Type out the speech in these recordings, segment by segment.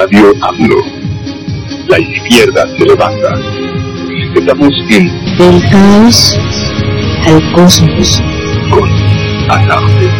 Radio AMLO. La izquierda se levanta. Estamos en Del caos al cosmos. con Alarde.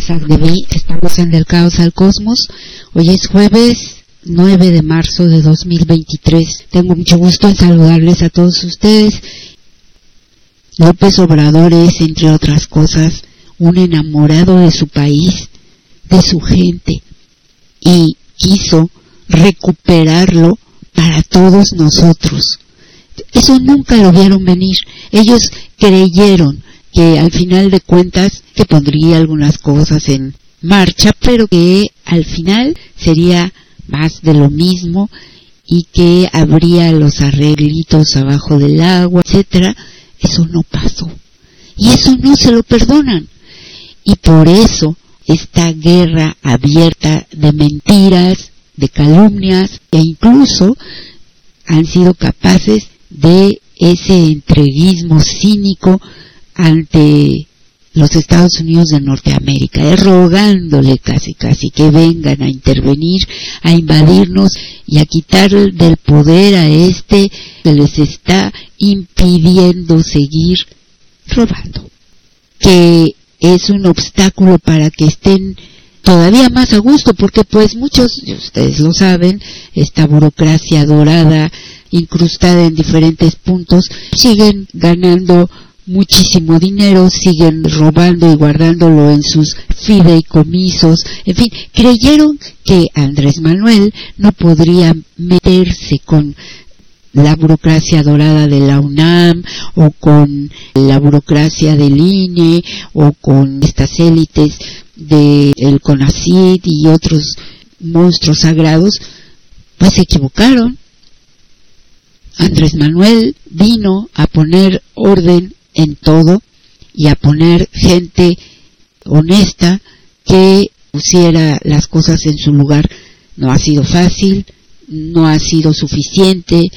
Azar Devi, estamos en Del Caos al Cosmos. Hoy es jueves 9 de marzo de 2023. Tengo mucho gusto en saludarles a todos ustedes. López Obrador es, entre otras cosas, un enamorado de su país, de su gente, y quiso recuperarlo para todos nosotros. Eso nunca lo vieron venir. Ellos creyeron que al final de cuentas que pondría algunas cosas en marcha, pero que al final sería más de lo mismo y que habría los arreglitos abajo del agua, etcétera. Eso no pasó. Y eso no se lo perdonan. Y por eso esta guerra abierta de mentiras, de calumnias e incluso han sido capaces de ese entreguismo cínico ante los Estados Unidos de Norteamérica, es rogándole casi casi que vengan a intervenir, a invadirnos y a quitar del poder a este que les está impidiendo seguir robando, que es un obstáculo para que estén todavía más a gusto, porque pues muchos, ustedes lo saben, esta burocracia dorada, incrustada en diferentes puntos, siguen ganando muchísimo dinero, siguen robando y guardándolo en sus fideicomisos, en fin, creyeron que Andrés Manuel no podría meterse con la burocracia dorada de la UNAM o con la burocracia del INE o con estas élites del el CONACYT y otros monstruos sagrados, pues se equivocaron. Andrés Manuel vino a poner orden en todo y a poner gente honesta que pusiera las cosas en su lugar. No ha sido fácil, no ha sido suficiente,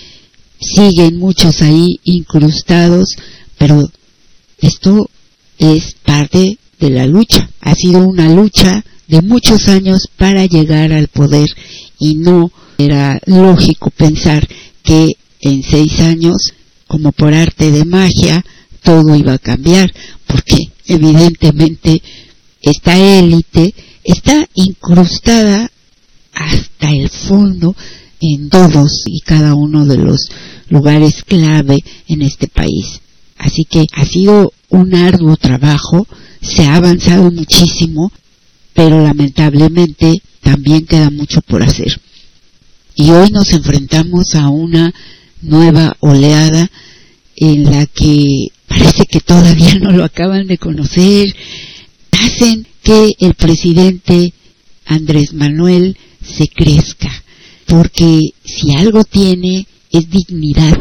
siguen muchos ahí incrustados, pero esto es parte de la lucha. Ha sido una lucha de muchos años para llegar al poder y no era lógico pensar que en seis años, como por arte de magia, todo iba a cambiar, porque evidentemente esta élite está incrustada hasta el fondo en todos y cada uno de los lugares clave en este país. Así que ha sido un arduo trabajo, se ha avanzado muchísimo, pero lamentablemente también queda mucho por hacer. Y hoy nos enfrentamos a una nueva oleada en la que parece que todavía no lo acaban de conocer, hacen que el presidente Andrés Manuel se crezca, porque si algo tiene es dignidad.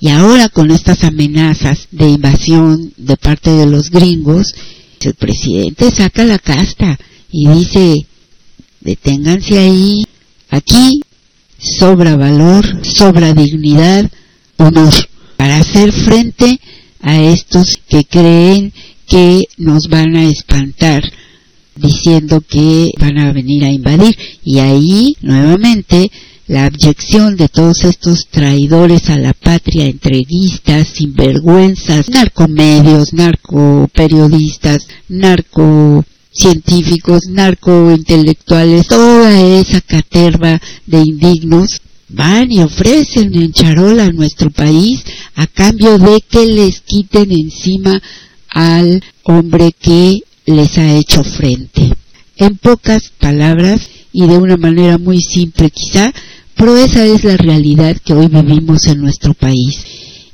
Y ahora con estas amenazas de invasión de parte de los gringos, el presidente saca la casta y dice, deténganse ahí, aquí sobra valor, sobra dignidad, honor, para hacer frente a estos que creen que nos van a espantar diciendo que van a venir a invadir. Y ahí nuevamente la abyección de todos estos traidores a la patria, entreguistas, sinvergüenzas, narcomedios, narcoperiodistas, narcocientíficos, narcointelectuales, toda esa caterva de indignos van y ofrecen en charola a nuestro país a cambio de que les quiten encima al hombre que les ha hecho frente. En pocas palabras y de una manera muy simple quizá, pero esa es la realidad que hoy vivimos en nuestro país.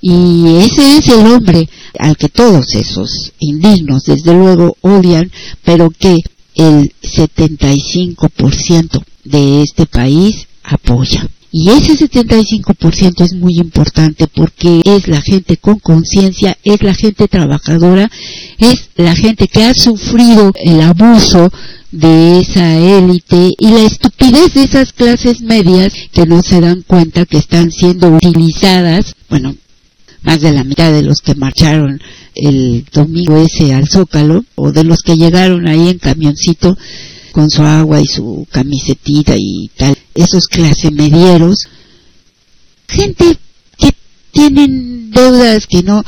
Y ese es el hombre al que todos esos indignos desde luego odian, pero que el 75% de este país apoya. Y ese 75% es muy importante porque es la gente con conciencia, es la gente trabajadora, es la gente que ha sufrido el abuso de esa élite y la estupidez de esas clases medias que no se dan cuenta que están siendo utilizadas, bueno, más de la mitad de los que marcharon el domingo ese al Zócalo o de los que llegaron ahí en camioncito con su agua y su camisetita y tal, esos clase medieros, gente que tienen deudas que no,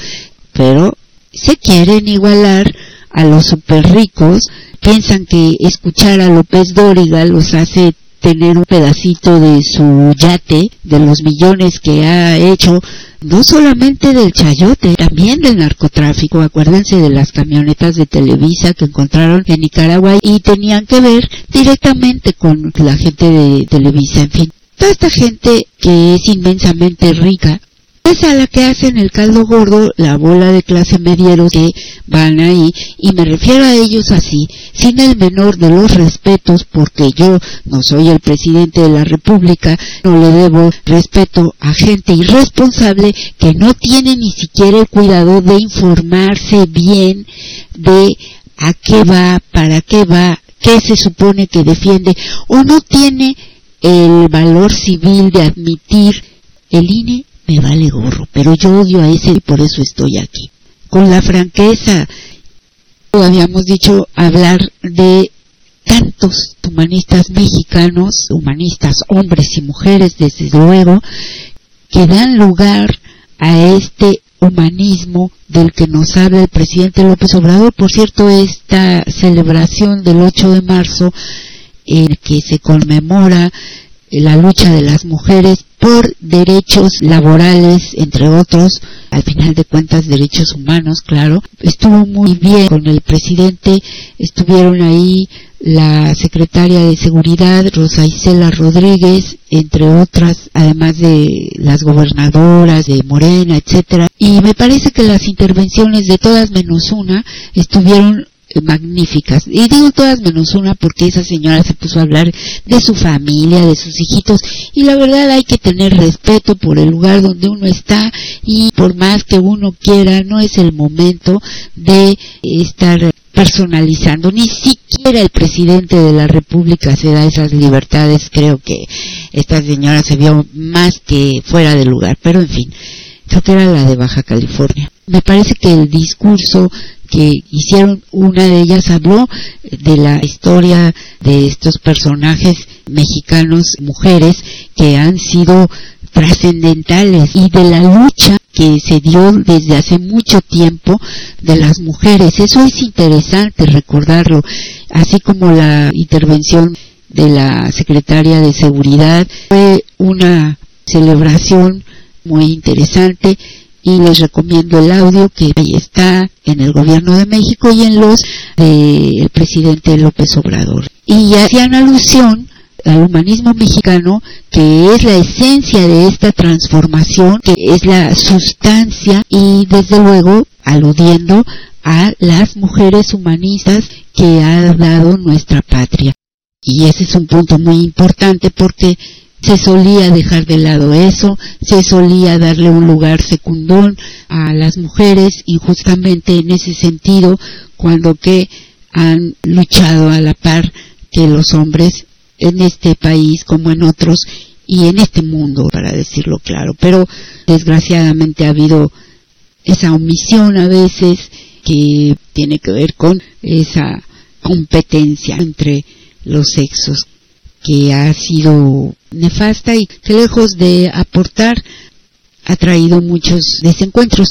pero se quieren igualar a los super ricos, piensan que escuchar a López Dóriga los hace tener un pedacito de su yate, de los millones que ha hecho, no solamente del chayote, también del narcotráfico. Acuérdense de las camionetas de Televisa que encontraron en Nicaragua y tenían que ver directamente con la gente de Televisa, en fin. Toda esta gente que es inmensamente rica es a la que hacen el caldo gordo la bola de clase medieros que van ahí y me refiero a ellos así, sin el menor de los respetos porque yo no soy el presidente de la república, no le debo respeto a gente irresponsable que no tiene ni siquiera el cuidado de informarse bien de a qué va, para qué va, qué se supone que defiende o no tiene el valor civil de admitir el INE me vale gorro, pero yo odio a ese y por eso estoy aquí. Con la franqueza, habíamos dicho hablar de tantos humanistas mexicanos, humanistas hombres y mujeres desde luego, que dan lugar a este humanismo del que nos habla el presidente López Obrador. Por cierto, esta celebración del 8 de marzo, en que se conmemora la lucha de las mujeres por derechos laborales, entre otros, al final de cuentas derechos humanos, claro. Estuvo muy bien con el presidente, estuvieron ahí la secretaria de Seguridad, Rosa Isela Rodríguez, entre otras, además de las gobernadoras de Morena, etcétera. Y me parece que las intervenciones de todas menos una estuvieron magníficas. Y digo todas menos una porque esa señora se puso a hablar de su familia, de sus hijitos. Y la verdad hay que tener respeto por el lugar donde uno está y por más que uno quiera, no es el momento de estar personalizando. Ni siquiera el presidente de la República se da esas libertades. Creo que esta señora se vio más que fuera de lugar. Pero en fin, creo que era la de Baja California. Me parece que el discurso que hicieron, una de ellas habló de la historia de estos personajes mexicanos, mujeres, que han sido trascendentales y de la lucha que se dio desde hace mucho tiempo de las mujeres. Eso es interesante recordarlo, así como la intervención de la secretaria de Seguridad fue una celebración muy interesante y les recomiendo el audio que ahí está en el gobierno de México y en los del presidente López Obrador. Y hacían alusión al humanismo mexicano, que es la esencia de esta transformación, que es la sustancia y desde luego aludiendo a las mujeres humanistas que ha dado nuestra patria. Y ese es un punto muy importante porque se solía dejar de lado eso, se solía darle un lugar secundón a las mujeres y justamente en ese sentido cuando que han luchado a la par que los hombres en este país como en otros y en este mundo, para decirlo claro. Pero desgraciadamente ha habido esa omisión a veces que tiene que ver con esa competencia entre los sexos que ha sido nefasta y que lejos de aportar ha traído muchos desencuentros.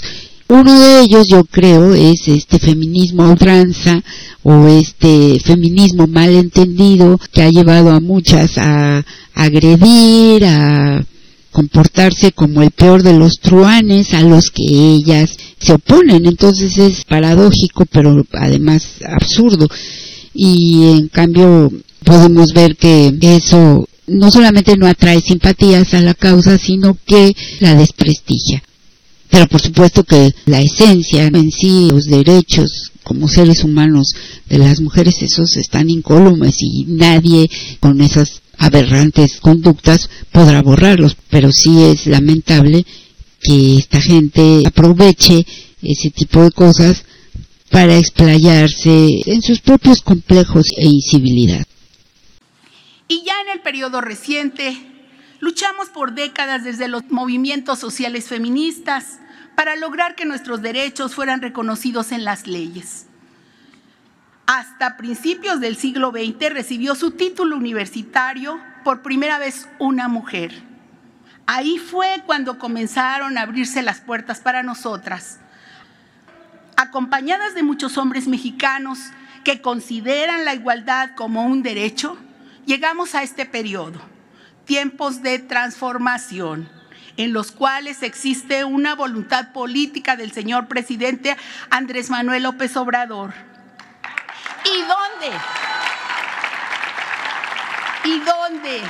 Uno de ellos yo creo es este feminismo ultranza o este feminismo mal entendido que ha llevado a muchas a agredir, a comportarse como el peor de los truanes a los que ellas se oponen. Entonces es paradójico, pero además absurdo. Y en cambio podemos ver que eso no solamente no atrae simpatías a la causa, sino que la desprestigia. Pero por supuesto que la esencia en sí, los derechos como seres humanos de las mujeres, esos están incólumes y nadie con esas aberrantes conductas podrá borrarlos. Pero sí es lamentable que esta gente aproveche ese tipo de cosas para explayarse en sus propios complejos e incivilidad. Y ya en el periodo reciente, luchamos por décadas desde los movimientos sociales feministas para lograr que nuestros derechos fueran reconocidos en las leyes. Hasta principios del siglo XX recibió su título universitario por primera vez una mujer. Ahí fue cuando comenzaron a abrirse las puertas para nosotras, acompañadas de muchos hombres mexicanos que consideran la igualdad como un derecho llegamos a este periodo, tiempos de transformación, en los cuales existe una voluntad política del señor presidente Andrés Manuel López Obrador. ¿Y dónde? ¿Y dónde?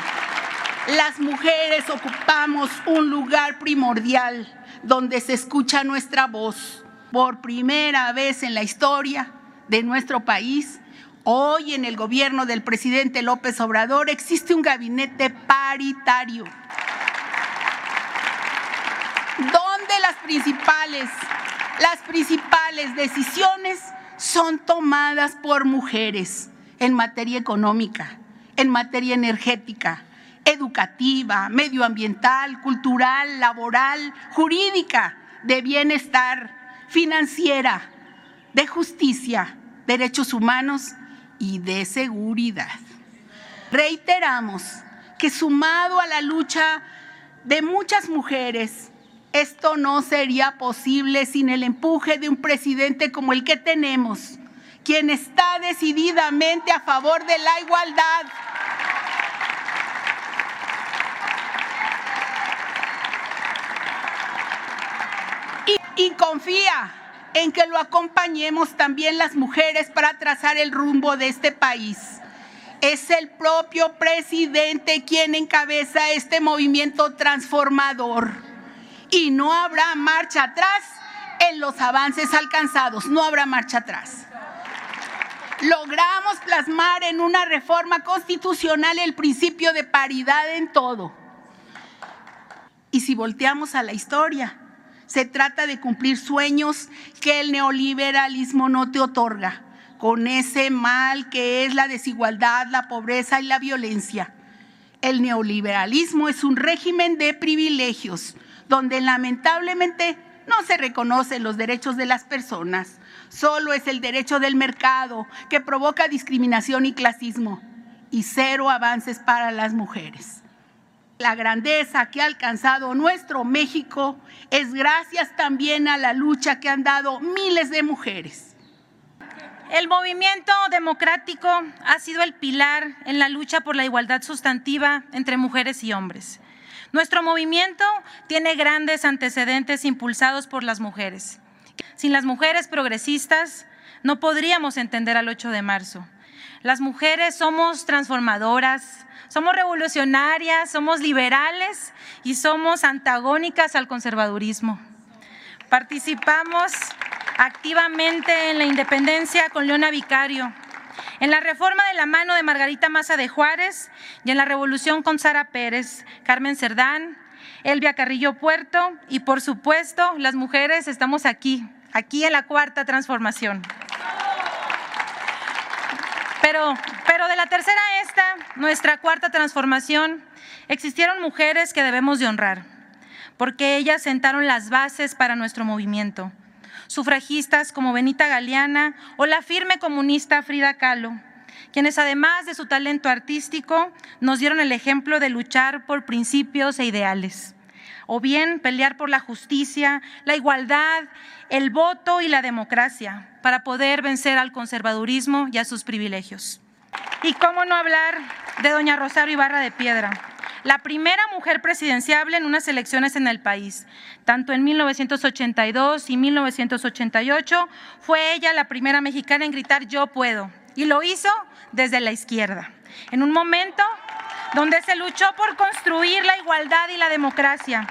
Las mujeres ocupamos un lugar primordial donde se escucha nuestra voz. Por primera vez en la historia de nuestro país, Hoy en el gobierno del presidente López Obrador existe un gabinete paritario donde las principales, las principales decisiones son tomadas por mujeres en materia económica, en materia energética, educativa, medioambiental, cultural, laboral, jurídica, de bienestar, financiera, de justicia, derechos humanos y de seguridad. Reiteramos que sumado a la lucha de muchas mujeres, esto no sería posible sin el empuje de un presidente como el que tenemos, quien está decididamente a favor de la igualdad. Y, y confía en que lo acompañemos también las mujeres para trazar el rumbo de este país. Es el propio presidente quien encabeza este movimiento transformador y no habrá marcha atrás en los avances alcanzados, no habrá marcha atrás. Logramos plasmar en una reforma constitucional el principio de paridad en todo. Y si volteamos a la historia, se trata de cumplir sueños que el neoliberalismo no te otorga, con ese mal que es la desigualdad, la pobreza y la violencia. El neoliberalismo es un régimen de privilegios, donde lamentablemente no se reconocen los derechos de las personas. Solo es el derecho del mercado que provoca discriminación y clasismo y cero avances para las mujeres. La grandeza que ha alcanzado nuestro México es gracias también a la lucha que han dado miles de mujeres. El movimiento democrático ha sido el pilar en la lucha por la igualdad sustantiva entre mujeres y hombres. Nuestro movimiento tiene grandes antecedentes impulsados por las mujeres. Sin las mujeres progresistas no podríamos entender al 8 de marzo. Las mujeres somos transformadoras, somos revolucionarias, somos liberales y somos antagónicas al conservadurismo. Participamos activamente en la independencia con Leona Vicario en la reforma de la mano de Margarita Maza de Juárez y en la revolución con Sara Pérez, Carmen Cerdán, Elvia Carrillo Puerto y por supuesto las mujeres estamos aquí, aquí en la cuarta transformación. Pero, pero de la tercera a esta, nuestra cuarta transformación, existieron mujeres que debemos de honrar, porque ellas sentaron las bases para nuestro movimiento. Sufragistas como Benita Galeana o la firme comunista Frida Kahlo, quienes además de su talento artístico nos dieron el ejemplo de luchar por principios e ideales, o bien pelear por la justicia, la igualdad, el voto y la democracia para poder vencer al conservadurismo y a sus privilegios. Y cómo no hablar de doña Rosario Ibarra de Piedra, la primera mujer presidenciable en unas elecciones en el país. Tanto en 1982 y 1988 fue ella la primera mexicana en gritar yo puedo. Y lo hizo desde la izquierda. En un momento donde se luchó por construir la igualdad y la democracia,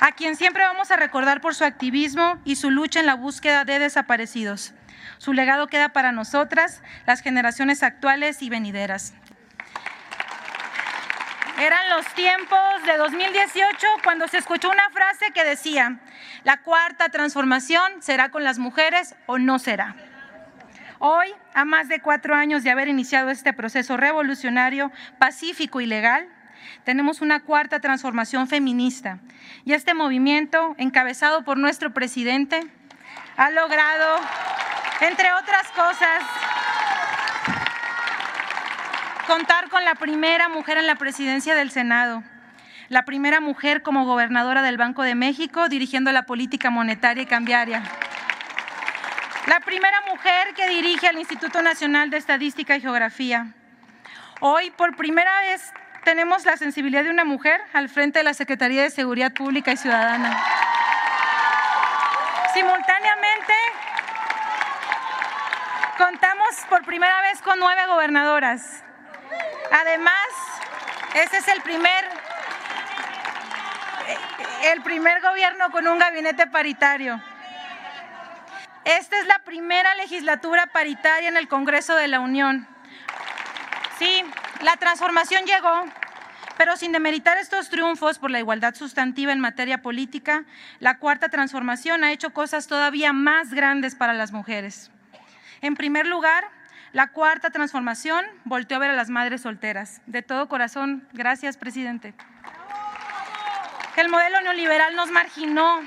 a quien siempre vamos a recordar por su activismo y su lucha en la búsqueda de desaparecidos. Su legado queda para nosotras, las generaciones actuales y venideras. Eran los tiempos de 2018 cuando se escuchó una frase que decía, la cuarta transformación será con las mujeres o no será. Hoy, a más de cuatro años de haber iniciado este proceso revolucionario, pacífico y legal, tenemos una cuarta transformación feminista y este movimiento, encabezado por nuestro presidente, ha logrado, entre otras cosas, contar con la primera mujer en la presidencia del Senado, la primera mujer como gobernadora del Banco de México dirigiendo la política monetaria y cambiaria, la primera mujer que dirige el Instituto Nacional de Estadística y Geografía. Hoy, por primera vez, tenemos la sensibilidad de una mujer al frente de la Secretaría de Seguridad Pública y Ciudadana. Simultáneamente, contamos por primera vez con nueve gobernadoras. Además, ese es el primer, el primer gobierno con un gabinete paritario. Esta es la primera legislatura paritaria en el Congreso de la Unión. Sí, la transformación llegó, pero sin demeritar estos triunfos por la igualdad sustantiva en materia política, la cuarta transformación ha hecho cosas todavía más grandes para las mujeres. En primer lugar, la cuarta transformación volteó a ver a las madres solteras. De todo corazón, gracias, presidente. El modelo neoliberal nos marginó,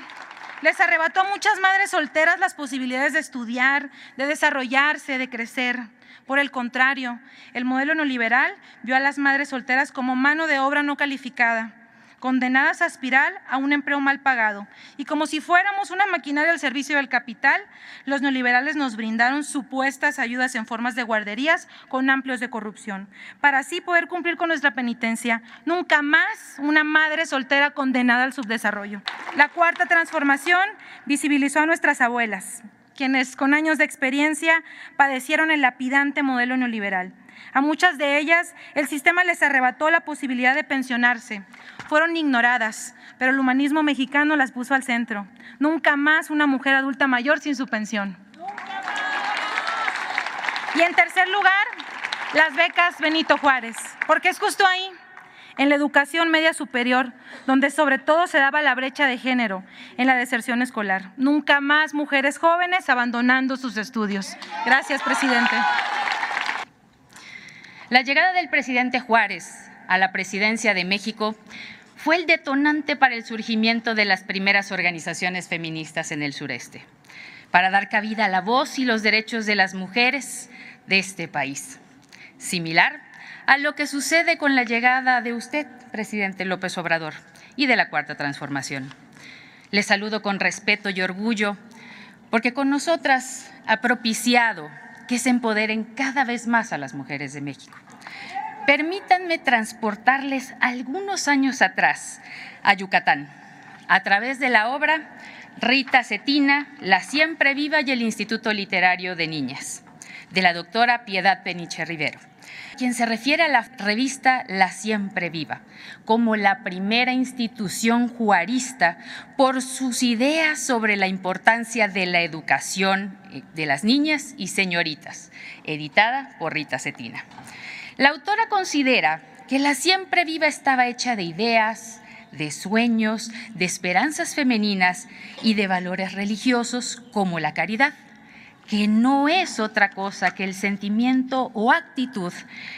les arrebató a muchas madres solteras las posibilidades de estudiar, de desarrollarse, de crecer. Por el contrario, el modelo neoliberal vio a las madres solteras como mano de obra no calificada, condenadas a aspirar a un empleo mal pagado. Y como si fuéramos una maquinaria al servicio del capital, los neoliberales nos brindaron supuestas ayudas en formas de guarderías con amplios de corrupción, para así poder cumplir con nuestra penitencia. Nunca más una madre soltera condenada al subdesarrollo. La cuarta transformación visibilizó a nuestras abuelas, quienes con años de experiencia padecieron el lapidante modelo neoliberal. A muchas de ellas el sistema les arrebató la posibilidad de pensionarse. Fueron ignoradas, pero el humanismo mexicano las puso al centro. Nunca más una mujer adulta mayor sin su pensión. Y en tercer lugar, las becas Benito Juárez, porque es justo ahí en la educación media superior, donde sobre todo se daba la brecha de género en la deserción escolar. Nunca más mujeres jóvenes abandonando sus estudios. Gracias, presidente. La llegada del presidente Juárez a la presidencia de México fue el detonante para el surgimiento de las primeras organizaciones feministas en el sureste, para dar cabida a la voz y los derechos de las mujeres de este país. Similar a lo que sucede con la llegada de usted, presidente López Obrador, y de la Cuarta Transformación. Le saludo con respeto y orgullo, porque con nosotras ha propiciado que se empoderen cada vez más a las mujeres de México. Permítanme transportarles algunos años atrás a Yucatán, a través de la obra Rita Cetina, La Siempre Viva y el Instituto Literario de Niñas, de la doctora Piedad Peniche Rivero quien se refiere a la revista La Siempre Viva, como la primera institución juarista por sus ideas sobre la importancia de la educación eh, de las niñas y señoritas, editada por Rita Cetina. La autora considera que La Siempre Viva estaba hecha de ideas, de sueños, de esperanzas femeninas y de valores religiosos como la caridad que no es otra cosa que el sentimiento o actitud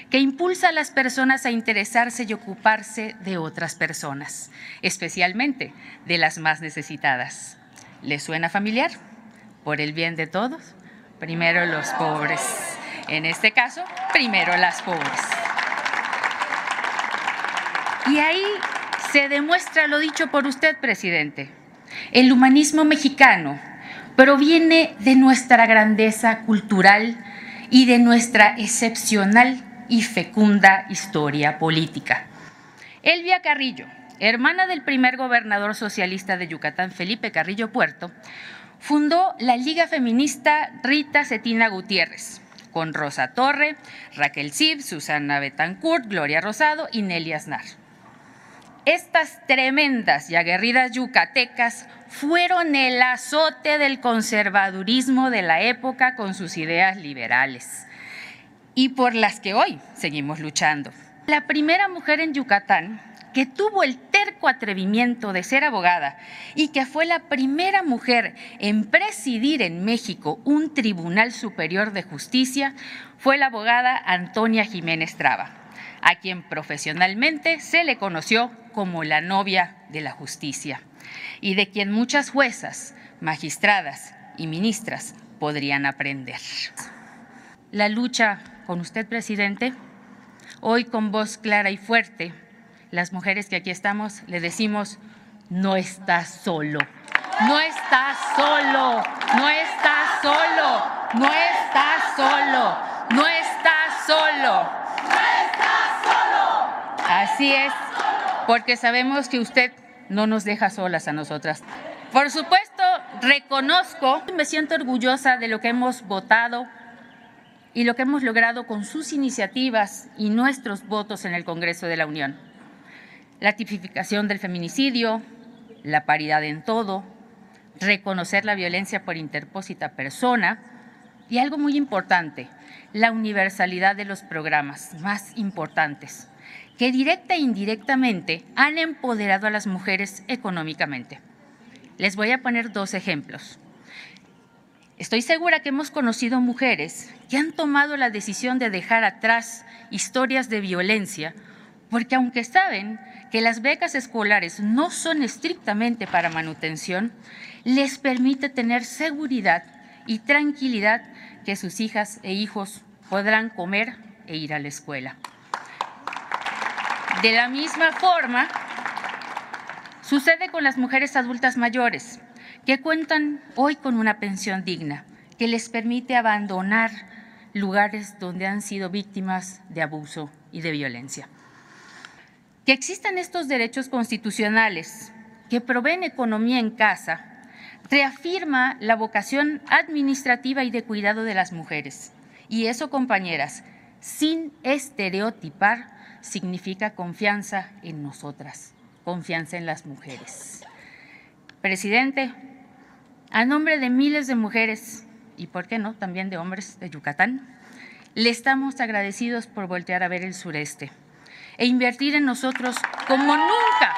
que impulsa a las personas a interesarse y ocuparse de otras personas, especialmente de las más necesitadas. ¿Les suena familiar? Por el bien de todos, primero los pobres. En este caso, primero las pobres. Y ahí se demuestra lo dicho por usted, presidente. El humanismo mexicano proviene de nuestra grandeza cultural y de nuestra excepcional y fecunda historia política. Elvia Carrillo, hermana del primer gobernador socialista de Yucatán, Felipe Carrillo Puerto, fundó la Liga Feminista Rita Cetina Gutiérrez, con Rosa Torre, Raquel Cib, Susana Betancourt, Gloria Rosado y Nelly Aznar. Estas tremendas y aguerridas yucatecas fueron el azote del conservadurismo de la época con sus ideas liberales y por las que hoy seguimos luchando. La primera mujer en Yucatán que tuvo el terco atrevimiento de ser abogada y que fue la primera mujer en presidir en México un Tribunal Superior de Justicia fue la abogada Antonia Jiménez Traba a quien profesionalmente se le conoció como la novia de la justicia, y de quien muchas juezas, magistradas y ministras podrían aprender. La lucha con usted, presidente, hoy con voz clara y fuerte, las mujeres que aquí estamos le decimos, no está solo, no está solo, no está solo, no está solo, no está solo. Así es, porque sabemos que usted no nos deja solas a nosotras. Por supuesto, reconozco, me siento orgullosa de lo que hemos votado y lo que hemos logrado con sus iniciativas y nuestros votos en el Congreso de la Unión. La tipificación del feminicidio, la paridad en todo, reconocer la violencia por interpósita persona y algo muy importante, la universalidad de los programas más importantes que directa e indirectamente han empoderado a las mujeres económicamente. Les voy a poner dos ejemplos. Estoy segura que hemos conocido mujeres que han tomado la decisión de dejar atrás historias de violencia, porque aunque saben que las becas escolares no son estrictamente para manutención, les permite tener seguridad y tranquilidad que sus hijas e hijos podrán comer e ir a la escuela. De la misma forma, sucede con las mujeres adultas mayores, que cuentan hoy con una pensión digna, que les permite abandonar lugares donde han sido víctimas de abuso y de violencia. Que existan estos derechos constitucionales que proveen economía en casa, reafirma la vocación administrativa y de cuidado de las mujeres. Y eso, compañeras, sin estereotipar significa confianza en nosotras, confianza en las mujeres. Presidente, a nombre de miles de mujeres y, ¿por qué no?, también de hombres de Yucatán, le estamos agradecidos por voltear a ver el sureste e invertir en nosotros como nunca,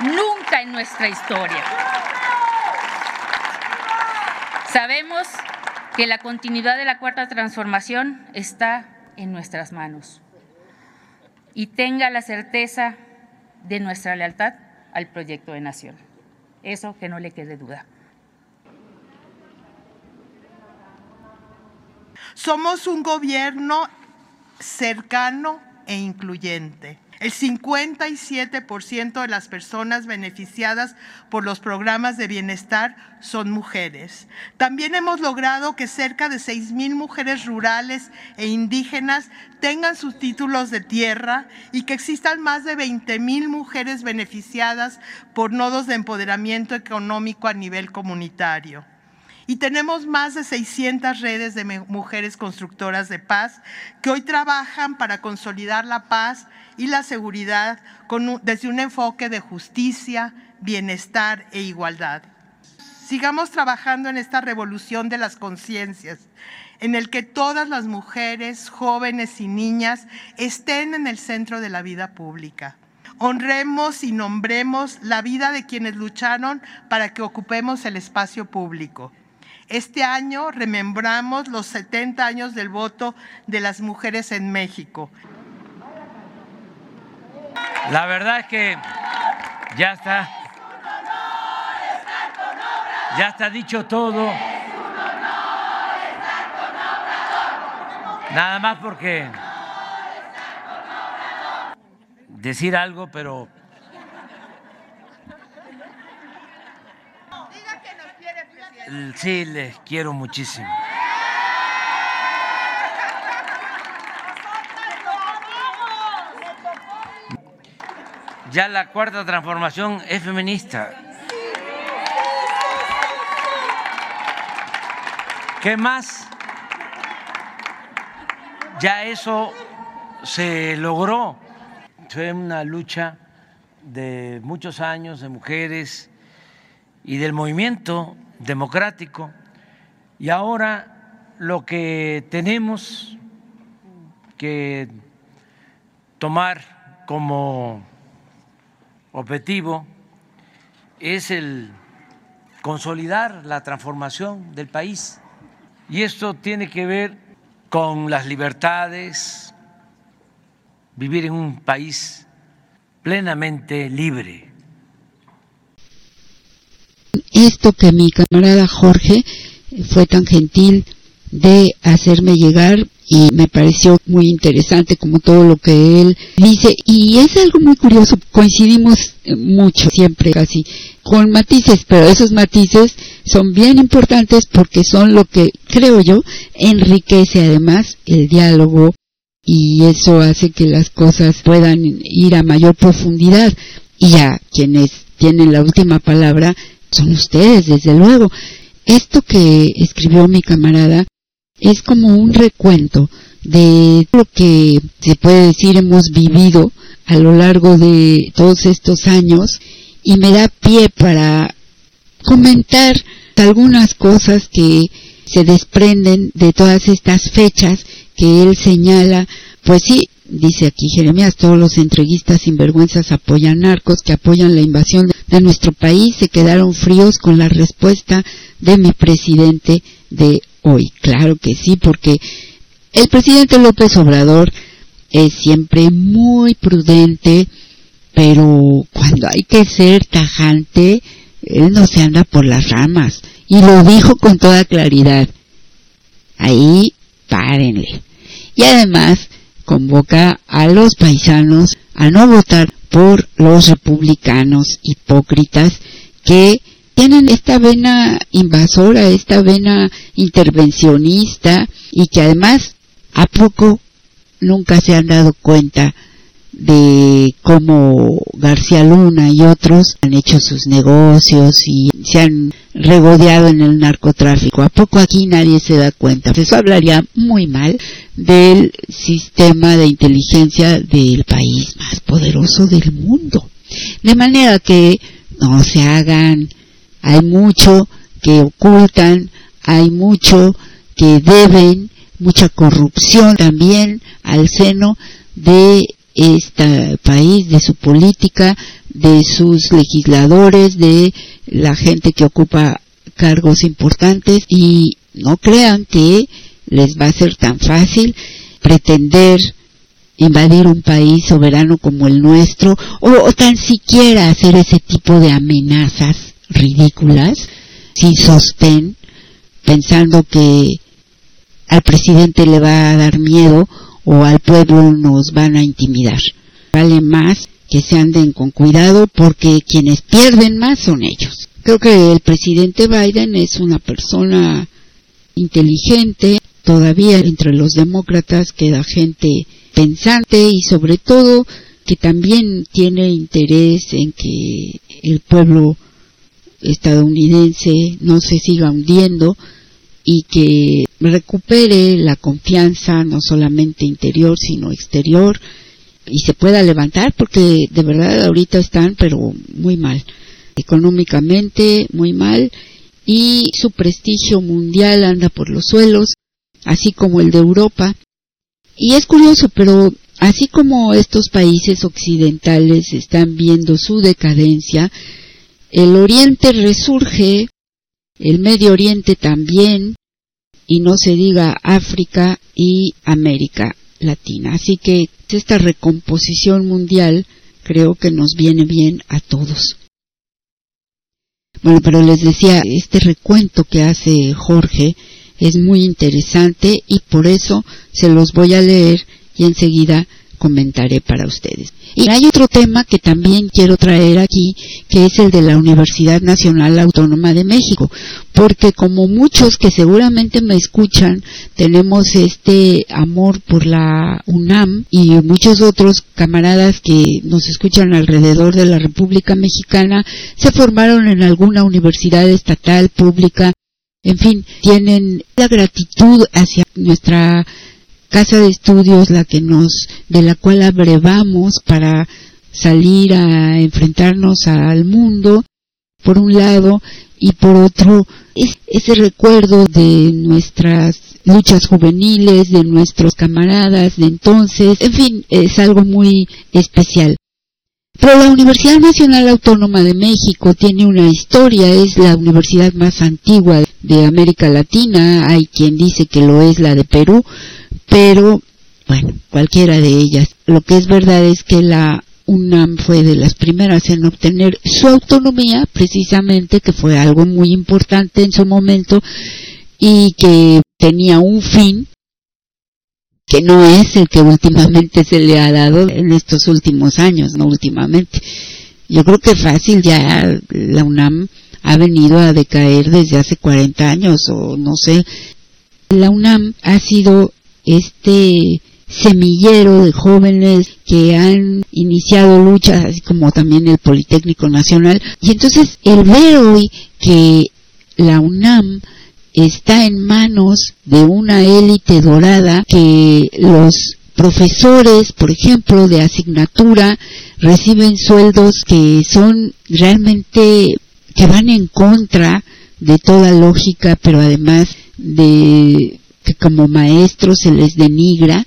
nunca en nuestra historia. Sabemos que la continuidad de la cuarta transformación está en nuestras manos y tenga la certeza de nuestra lealtad al proyecto de nación. Eso que no le quede duda. Somos un gobierno cercano e incluyente. El 57% de las personas beneficiadas por los programas de bienestar son mujeres. También hemos logrado que cerca de 6.000 mujeres rurales e indígenas tengan sus títulos de tierra y que existan más de 20.000 mujeres beneficiadas por nodos de empoderamiento económico a nivel comunitario. Y tenemos más de 600 redes de mujeres constructoras de paz que hoy trabajan para consolidar la paz y la seguridad desde un enfoque de justicia, bienestar e igualdad. Sigamos trabajando en esta revolución de las conciencias, en el que todas las mujeres, jóvenes y niñas estén en el centro de la vida pública. Honremos y nombremos la vida de quienes lucharon para que ocupemos el espacio público. Este año remembramos los 70 años del voto de las mujeres en México. La verdad es que ya está. Ya está dicho todo. Nada más porque decir algo, pero sí les quiero muchísimo. Ya la cuarta transformación es feminista. ¿Qué más? Ya eso se logró. Fue una lucha de muchos años de mujeres y del movimiento democrático. Y ahora lo que tenemos que tomar como objetivo es el consolidar la transformación del país. Y esto tiene que ver con las libertades, vivir en un país plenamente libre. Esto que mi camarada Jorge fue tan gentil de hacerme llegar y me pareció muy interesante como todo lo que él dice. Y es algo muy curioso, coincidimos mucho, siempre casi, con matices, pero esos matices son bien importantes porque son lo que, creo yo, enriquece además el diálogo y eso hace que las cosas puedan ir a mayor profundidad. Y ya quienes tienen la última palabra son ustedes, desde luego. Esto que escribió mi camarada es como un recuento de lo que se puede decir hemos vivido a lo largo de todos estos años y me da pie para comentar algunas cosas que se desprenden de todas estas fechas que él señala, pues sí, dice aquí Jeremías, todos los entreguistas sinvergüenzas apoyan narcos que apoyan la invasión de nuestro país, se quedaron fríos con la respuesta de mi presidente de hoy. Claro que sí, porque el presidente López Obrador es siempre muy prudente, pero cuando hay que ser tajante, él no se anda por las ramas. Y lo dijo con toda claridad. Ahí, párenle. Y además, convoca a los paisanos a no votar por los republicanos hipócritas que tienen esta vena invasora, esta vena intervencionista y que además a poco nunca se han dado cuenta de cómo García Luna y otros han hecho sus negocios y se han regodeado en el narcotráfico. ¿A poco aquí nadie se da cuenta? Eso hablaría muy mal del sistema de inteligencia del país más poderoso del mundo. De manera que no se hagan hay mucho que ocultan, hay mucho que deben, mucha corrupción también al seno de este país, de su política, de sus legisladores, de la gente que ocupa cargos importantes. Y no crean que les va a ser tan fácil pretender invadir un país soberano como el nuestro o, o tan siquiera hacer ese tipo de amenazas ridículas sin sostén, pensando que al presidente le va a dar miedo o al pueblo nos van a intimidar. Vale más que se anden con cuidado porque quienes pierden más son ellos. Creo que el presidente Biden es una persona inteligente, todavía entre los demócratas queda gente pensante y sobre todo que también tiene interés en que el pueblo estadounidense no se siga hundiendo y que recupere la confianza no solamente interior sino exterior y se pueda levantar porque de verdad ahorita están pero muy mal. Económicamente muy mal y su prestigio mundial anda por los suelos así como el de Europa. Y es curioso pero así como estos países occidentales están viendo su decadencia el Oriente resurge el Medio Oriente también, y no se diga África y América Latina. Así que esta recomposición mundial creo que nos viene bien a todos. Bueno, pero les decía, este recuento que hace Jorge es muy interesante y por eso se los voy a leer y enseguida comentaré para ustedes. Y hay otro tema que también quiero traer aquí, que es el de la Universidad Nacional Autónoma de México, porque como muchos que seguramente me escuchan, tenemos este amor por la UNAM y muchos otros camaradas que nos escuchan alrededor de la República Mexicana se formaron en alguna universidad estatal, pública, en fin, tienen la gratitud hacia nuestra casa de estudios la que nos de la cual abrevamos para salir a enfrentarnos al mundo por un lado y por otro es ese recuerdo de nuestras luchas juveniles, de nuestros camaradas de entonces, en fin, es algo muy especial. Pero la Universidad Nacional Autónoma de México tiene una historia, es la universidad más antigua de América Latina, hay quien dice que lo es la de Perú, pero bueno, cualquiera de ellas. Lo que es verdad es que la UNAM fue de las primeras en obtener su autonomía, precisamente, que fue algo muy importante en su momento y que tenía un fin que no es el que últimamente se le ha dado en estos últimos años, no últimamente. Yo creo que fácil ya la UNAM ha venido a decaer desde hace 40 años o no sé. La UNAM ha sido este semillero de jóvenes que han iniciado luchas, así como también el Politécnico Nacional. Y entonces el ver hoy que la UNAM está en manos de una élite dorada que los profesores, por ejemplo, de asignatura, reciben sueldos que son realmente que van en contra de toda lógica, pero además de que como maestros se les denigra,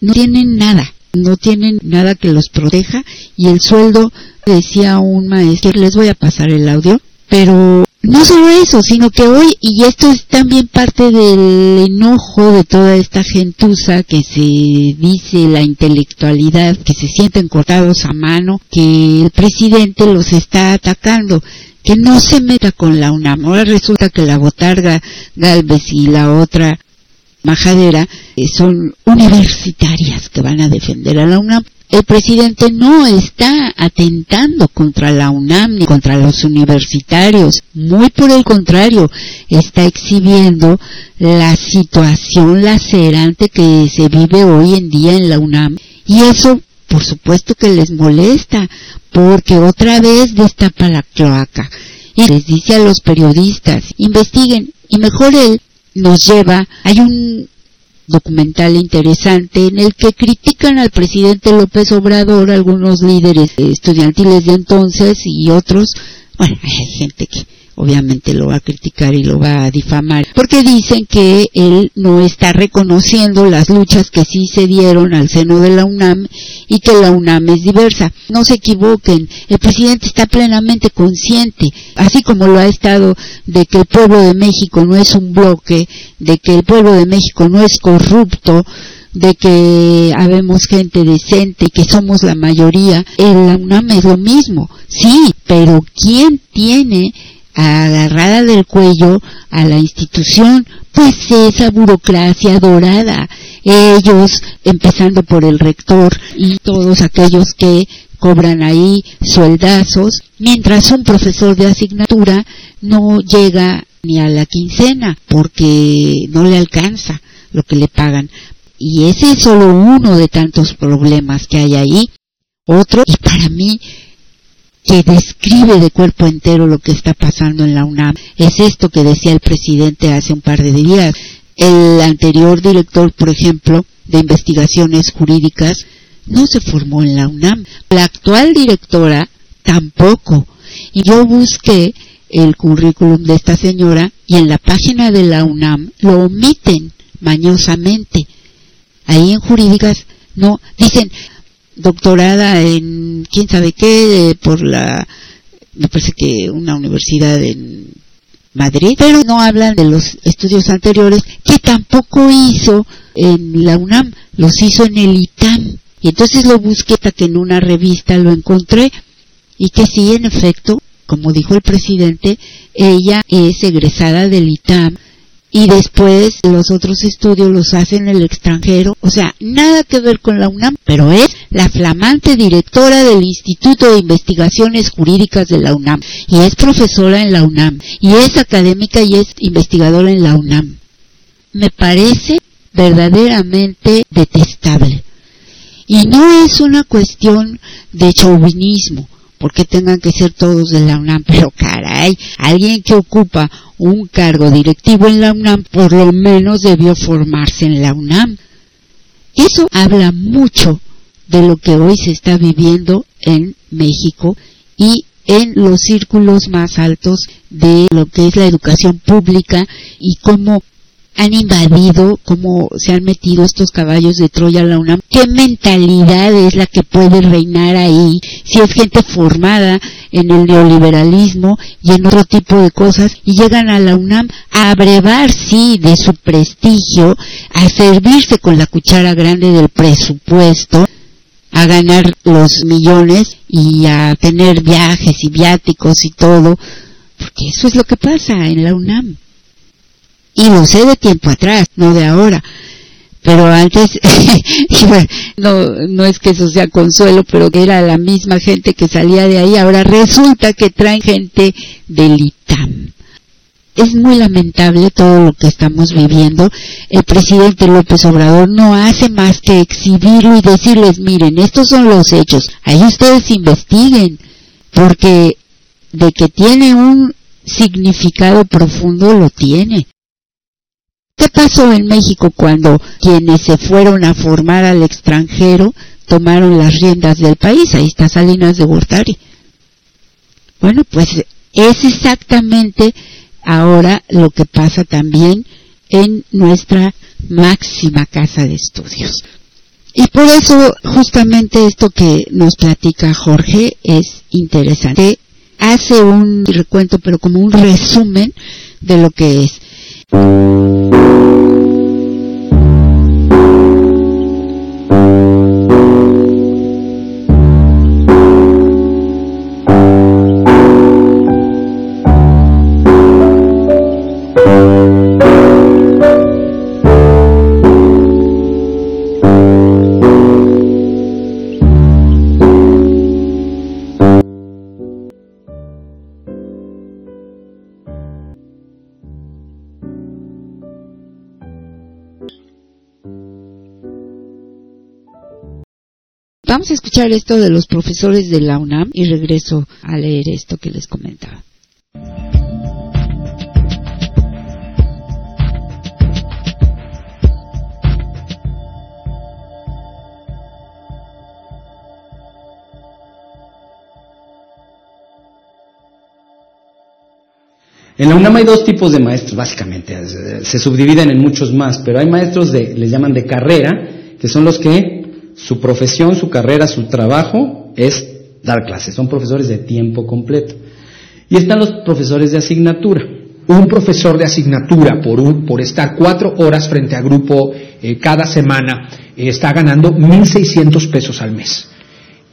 no tienen nada, no tienen nada que los proteja. Y el sueldo, decía un maestro, les voy a pasar el audio, pero no solo eso, sino que hoy, y esto es también parte del enojo de toda esta gentuza que se dice la intelectualidad, que se sienten cortados a mano, que el presidente los está atacando que no se meta con la UNAM. Ahora resulta que la botarga Galvez y la otra Majadera eh, son universitarias que van a defender a la UNAM. El presidente no está atentando contra la UNAM ni contra los universitarios, muy por el contrario, está exhibiendo la situación lacerante que se vive hoy en día en la UNAM. Y eso, por supuesto que les molesta, porque otra vez destapa la cloaca y les dice a los periodistas, investiguen, y mejor él nos lleva, hay un documental interesante en el que critican al presidente López Obrador, algunos líderes estudiantiles de entonces y otros, bueno, hay gente que obviamente lo va a criticar y lo va a difamar, porque dicen que él no está reconociendo las luchas que sí se dieron al seno de la UNAM y que la UNAM es diversa. No se equivoquen, el presidente está plenamente consciente, así como lo ha estado de que el pueblo de México no es un bloque, de que el pueblo de México no es corrupto, de que habemos gente decente y que somos la mayoría, en la UNAM es lo mismo, sí, pero ¿quién tiene agarrada del cuello a la institución, pues esa burocracia dorada. Ellos, empezando por el rector y todos aquellos que cobran ahí sueldazos, mientras un profesor de asignatura no llega ni a la quincena porque no le alcanza lo que le pagan. Y ese es solo uno de tantos problemas que hay ahí. Otro, y para mí que describe de cuerpo entero lo que está pasando en la UNAM. Es esto que decía el presidente hace un par de días. El anterior director, por ejemplo, de investigaciones jurídicas, no se formó en la UNAM. La actual directora tampoco. Y yo busqué el currículum de esta señora y en la página de la UNAM lo omiten mañosamente. Ahí en jurídicas no dicen doctorada en quién sabe qué por la me parece que una universidad en Madrid, pero no hablan de los estudios anteriores que tampoco hizo en la UNAM, los hizo en el ITAM. Y entonces lo busqué hasta que en una revista lo encontré y que sí, en efecto, como dijo el presidente, ella es egresada del ITAM y después los otros estudios los hace en el extranjero, o sea, nada que ver con la UNAM, pero es la flamante directora del Instituto de Investigaciones Jurídicas de la UNAM y es profesora en la UNAM y es académica y es investigadora en la UNAM. Me parece verdaderamente detestable. Y no es una cuestión de chauvinismo, porque tengan que ser todos de la UNAM, pero caray, alguien que ocupa un cargo directivo en la UNAM por lo menos debió formarse en la UNAM. Eso habla mucho de lo que hoy se está viviendo en México y en los círculos más altos de lo que es la educación pública y cómo han invadido, cómo se han metido estos caballos de Troya a la UNAM, qué mentalidad es la que puede reinar ahí, si es gente formada en el neoliberalismo y en otro tipo de cosas, y llegan a la UNAM a abrevar, sí, de su prestigio, a servirse con la cuchara grande del presupuesto, a ganar los millones y a tener viajes y viáticos y todo, porque eso es lo que pasa en la UNAM y lo sé de tiempo atrás, no de ahora. Pero antes, no, no es que eso sea consuelo, pero que era la misma gente que salía de ahí, ahora resulta que traen gente del ITAM. Es muy lamentable todo lo que estamos viviendo. El presidente López Obrador no hace más que exhibirlo y decirles, miren, estos son los hechos, ahí ustedes investiguen, porque de que tiene un significado profundo lo tiene. ¿Qué pasó en México cuando quienes se fueron a formar al extranjero tomaron las riendas del país? Ahí está Salinas de Gortari. Bueno, pues es exactamente ahora lo que pasa también en nuestra máxima casa de estudios. Y por eso justamente esto que nos platica Jorge es interesante. Hace un recuento, pero como un resumen de lo que es. Thank you. Vamos a escuchar esto de los profesores de la UNAM y regreso a leer esto que les comentaba. En la UNAM hay dos tipos de maestros, básicamente, se subdividen en muchos más, pero hay maestros de, les llaman de carrera, que son los que su profesión, su carrera, su trabajo es dar clases. Son profesores de tiempo completo. Y están los profesores de asignatura. Un profesor de asignatura por, por estar cuatro horas frente a grupo eh, cada semana eh, está ganando 1.600 pesos al mes.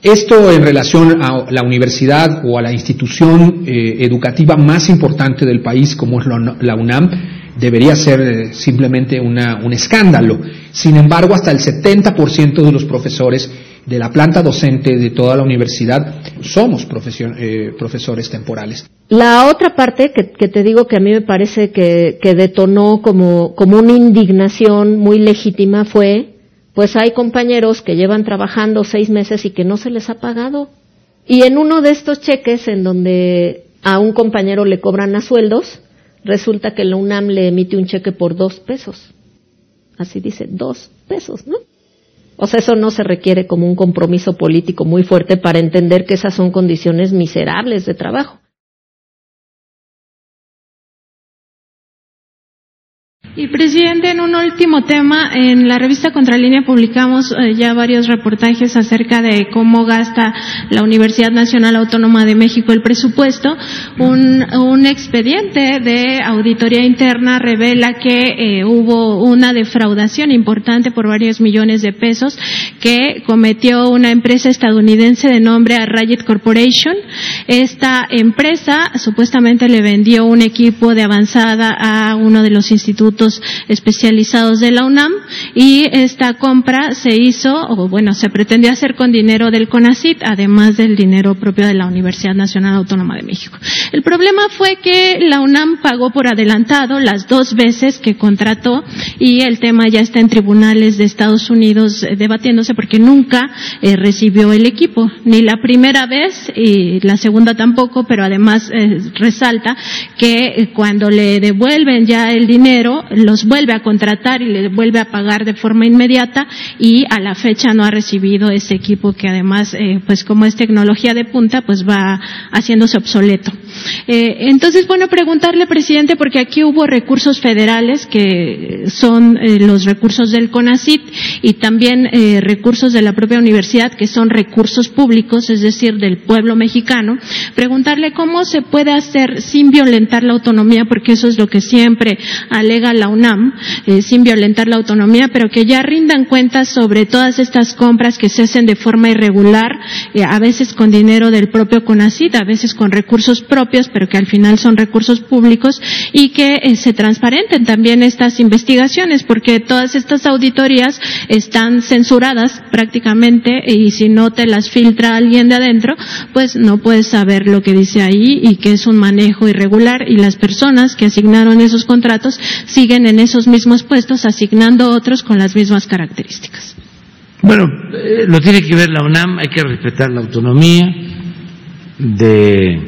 Esto en relación a la universidad o a la institución eh, educativa más importante del país como es la UNAM, debería ser eh, simplemente una, un escándalo. Sin embargo, hasta el 70% de los profesores de la planta docente de toda la universidad somos eh, profesores temporales. La otra parte que, te digo que a mí me parece que, que detonó como, como una indignación muy legítima fue, pues hay compañeros que llevan trabajando seis meses y que no se les ha pagado Y en uno de estos cheques en donde a un compañero le cobran a sueldos, resulta que la UNAM le emite un cheque por dos pesos. Así dice, dos pesos, ¿no? O sea, eso no se requiere como un compromiso político muy fuerte para entender que esas son condiciones miserables de trabajo. Y presidente, en un último tema, en la revista Contralínea publicamos eh, ya varios reportajes acerca de cómo gasta la Universidad Nacional Autónoma de México el presupuesto. Un, expediente de auditoría interna revela que eh, hubo una defraudación importante por varios millones de pesos que cometió una empresa estadounidense de nombre Arrayet Corporation. Esta empresa supuestamente le vendió un equipo de avanzada a uno de los institutos especializados de la UNAM y esta compra se hizo, o bueno, se pretendía hacer con dinero del CONACIT, además del dinero propio de la Universidad Nacional Autónoma de México. El problema fue que la UNAM pagó por adelantado las dos veces que contrató y el tema ya está en tribunales de Estados Unidos eh, debatiéndose porque nunca eh, recibió el equipo, ni la primera vez y la segunda tampoco, pero además eh, resalta que cuando le devuelven ya el dinero, los vuelve a contratar y le vuelve a pagar de forma inmediata y a la fecha no ha recibido ese equipo que además, eh, pues como es tecnología de punta, pues va haciéndose obsoleto. Eh, entonces, bueno, preguntarle, presidente, porque aquí hubo recursos federales que son eh, los recursos del CONACIT y también eh, recursos de la propia universidad que son recursos públicos, es decir, del pueblo mexicano. Preguntarle cómo se puede hacer sin violentar la autonomía, porque eso es lo que siempre alega la UNAM, sin violentar la autonomía, pero que ya rindan cuentas sobre todas estas compras que se hacen de forma irregular, a veces con dinero del propio CONACIT, a veces con recursos propios pero que al final son recursos públicos y que eh, se transparenten también estas investigaciones, porque todas estas auditorías están censuradas prácticamente y si no te las filtra alguien de adentro, pues no puedes saber lo que dice ahí y que es un manejo irregular y las personas que asignaron esos contratos siguen en esos mismos puestos asignando otros con las mismas características. Bueno, eh, lo tiene que ver la UNAM, hay que respetar la autonomía de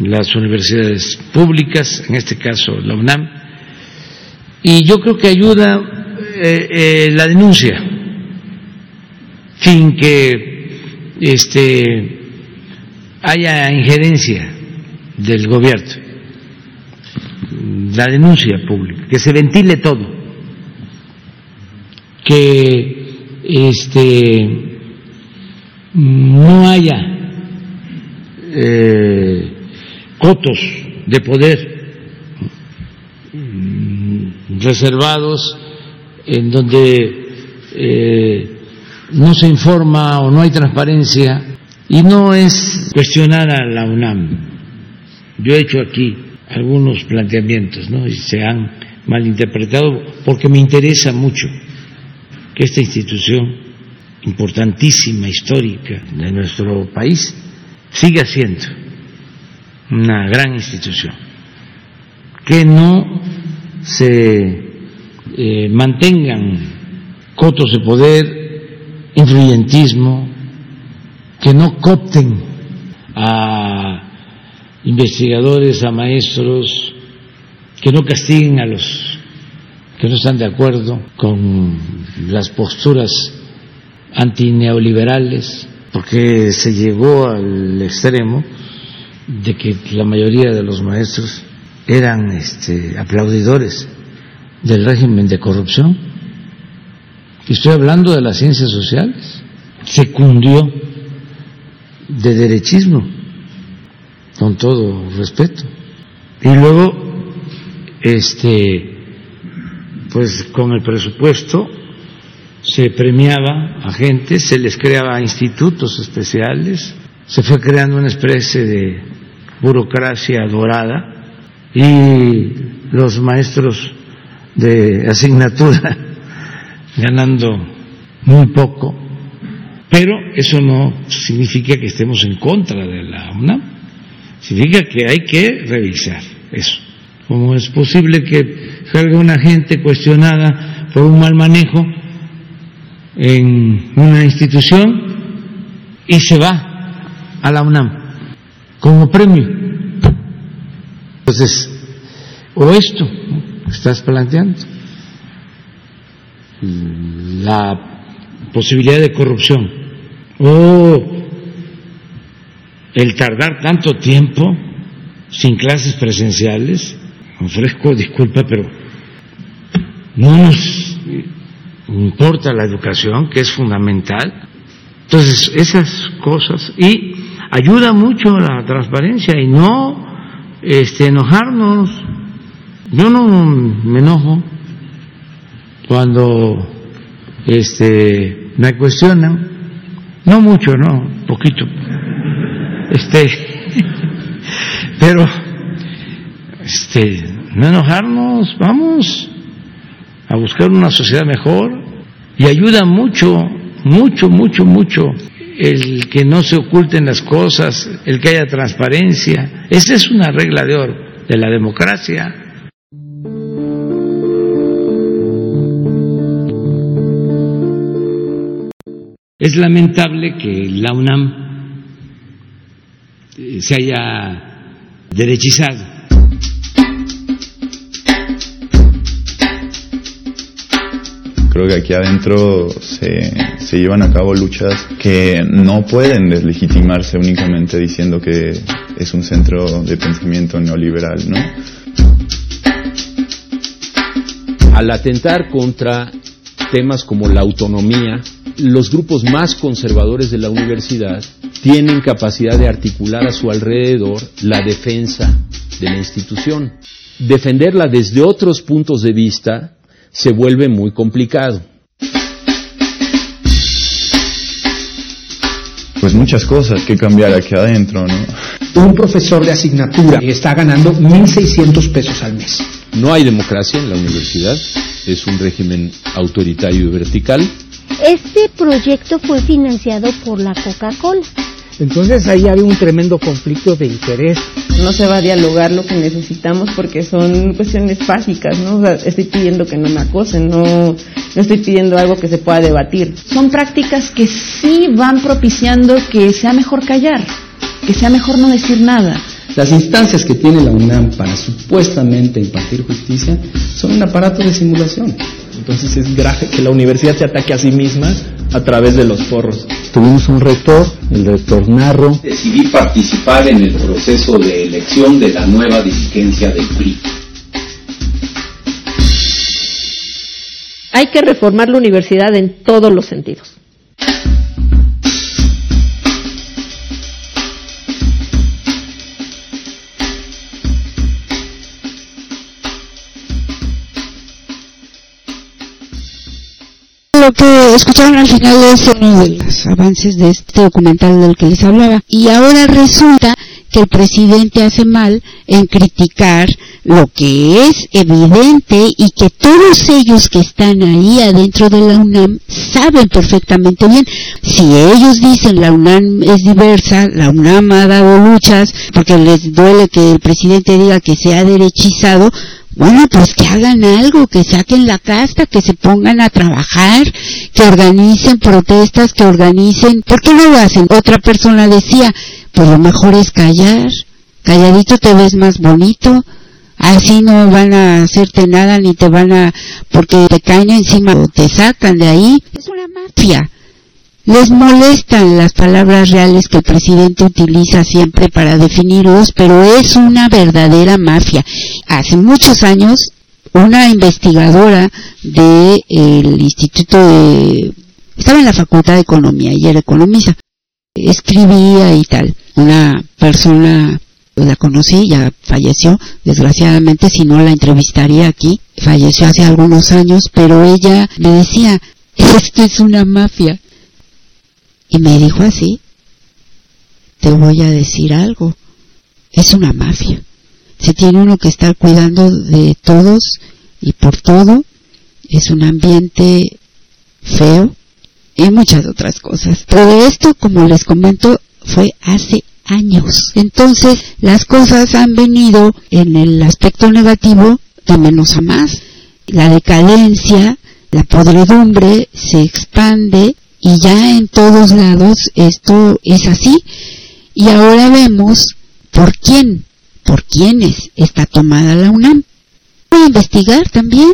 las universidades públicas, en este caso la UNAM, y yo creo que ayuda eh, eh, la denuncia, sin que este, haya injerencia del gobierno, la denuncia pública, que se ventile todo, que este, no haya eh, cotos de poder mm, reservados en donde eh, no se informa o no hay transparencia y no es cuestionar a la UNAM. Yo he hecho aquí algunos planteamientos ¿no? y se han malinterpretado porque me interesa mucho que esta institución importantísima, histórica de nuestro país, siga siendo una gran institución, que no se eh, mantengan cotos de poder, influyentismo, que no copten a investigadores, a maestros, que no castiguen a los que no están de acuerdo con las posturas antineoliberales, porque se llegó al extremo de que la mayoría de los maestros eran este, aplaudidores del régimen de corrupción. Estoy hablando de las ciencias sociales. Se cundió de derechismo, con todo respeto. Y luego, este, pues con el presupuesto se premiaba a gente, se les creaba institutos especiales, se fue creando una especie de burocracia dorada y los maestros de asignatura ganando muy poco, pero eso no significa que estemos en contra de la UNAM, significa que hay que revisar eso. ¿Cómo es posible que salga una gente cuestionada por un mal manejo en una institución y se va a la UNAM como premio. Entonces, o esto que estás planteando, la posibilidad de corrupción, o el tardar tanto tiempo sin clases presenciales, ofrezco disculpa, pero no nos importa la educación, que es fundamental. Entonces, esas cosas, y ayuda mucho la transparencia y no este, enojarnos. Yo no me enojo cuando este, me cuestionan, no mucho, no, poquito, este, pero, este, no enojarnos, vamos a buscar una sociedad mejor y ayuda mucho, mucho, mucho, mucho el que no se oculten las cosas, el que haya transparencia. Esa es una regla de oro de la democracia. Es lamentable que la UNAM se haya derechizado. Creo que aquí adentro se, se llevan a cabo luchas que no pueden deslegitimarse únicamente diciendo que es un centro de pensamiento neoliberal, ¿no? Al atentar contra temas como la autonomía, los grupos más conservadores de la universidad tienen capacidad de articular a su alrededor la defensa de la institución. Defenderla desde otros puntos de vista se vuelve muy complicado. Pues muchas cosas que cambiar aquí adentro, ¿no? Un profesor de asignatura está ganando 1.600 pesos al mes. No hay democracia en la universidad, es un régimen autoritario y vertical. Este proyecto fue financiado por la Coca-Cola. Entonces ahí hay un tremendo conflicto de interés. No se va a dialogar lo que necesitamos porque son cuestiones básicas, ¿no? O sea, estoy pidiendo que no me acosen, no, no estoy pidiendo algo que se pueda debatir. Son prácticas que sí van propiciando que sea mejor callar, que sea mejor no decir nada. Las instancias que tiene la UNAM para supuestamente impartir justicia son un aparato de simulación. Entonces es grave que la universidad se ataque a sí misma a través de los forros. Tuvimos un rector, el rector Narro. Decidí participar en el proceso de elección de la nueva dirigencia del PRI. Hay que reformar la universidad en todos los sentidos. Que escucharon al final es uno de los avances de este documental del que les hablaba. Y ahora resulta que el presidente hace mal en criticar lo que es evidente y que todos ellos que están ahí adentro de la UNAM saben perfectamente bien. Si ellos dicen la UNAM es diversa, la UNAM ha dado luchas porque les duele que el presidente diga que se ha derechizado, bueno, pues que hagan algo, que saquen la casta, que se pongan a trabajar, que organicen protestas, que organicen. ¿Por qué no lo hacen? Otra persona decía, pues lo mejor es callar. Calladito te ves más bonito. Así no van a hacerte nada ni te van a, porque te caen encima o te sacan de ahí. Es una mafia. Les molestan las palabras reales que el presidente utiliza siempre para definirlos, pero es una verdadera mafia. Hace muchos años, una investigadora del Instituto de... estaba en la Facultad de Economía y era economista. Escribía y tal. Una persona, la conocí, ya falleció, desgraciadamente, si no la entrevistaría aquí. Falleció hace algunos años, pero ella me decía, esto es una mafia y me dijo así, te voy a decir algo, es una mafia. Se tiene uno que estar cuidando de todos y por todo, es un ambiente feo y muchas otras cosas. Todo esto, como les comento, fue hace años. Entonces, las cosas han venido en el aspecto negativo de menos a más. La decadencia, la podredumbre se expande y ya en todos lados esto es así Y ahora vemos por quién, por quiénes está tomada la UNAM. Voy a investigar también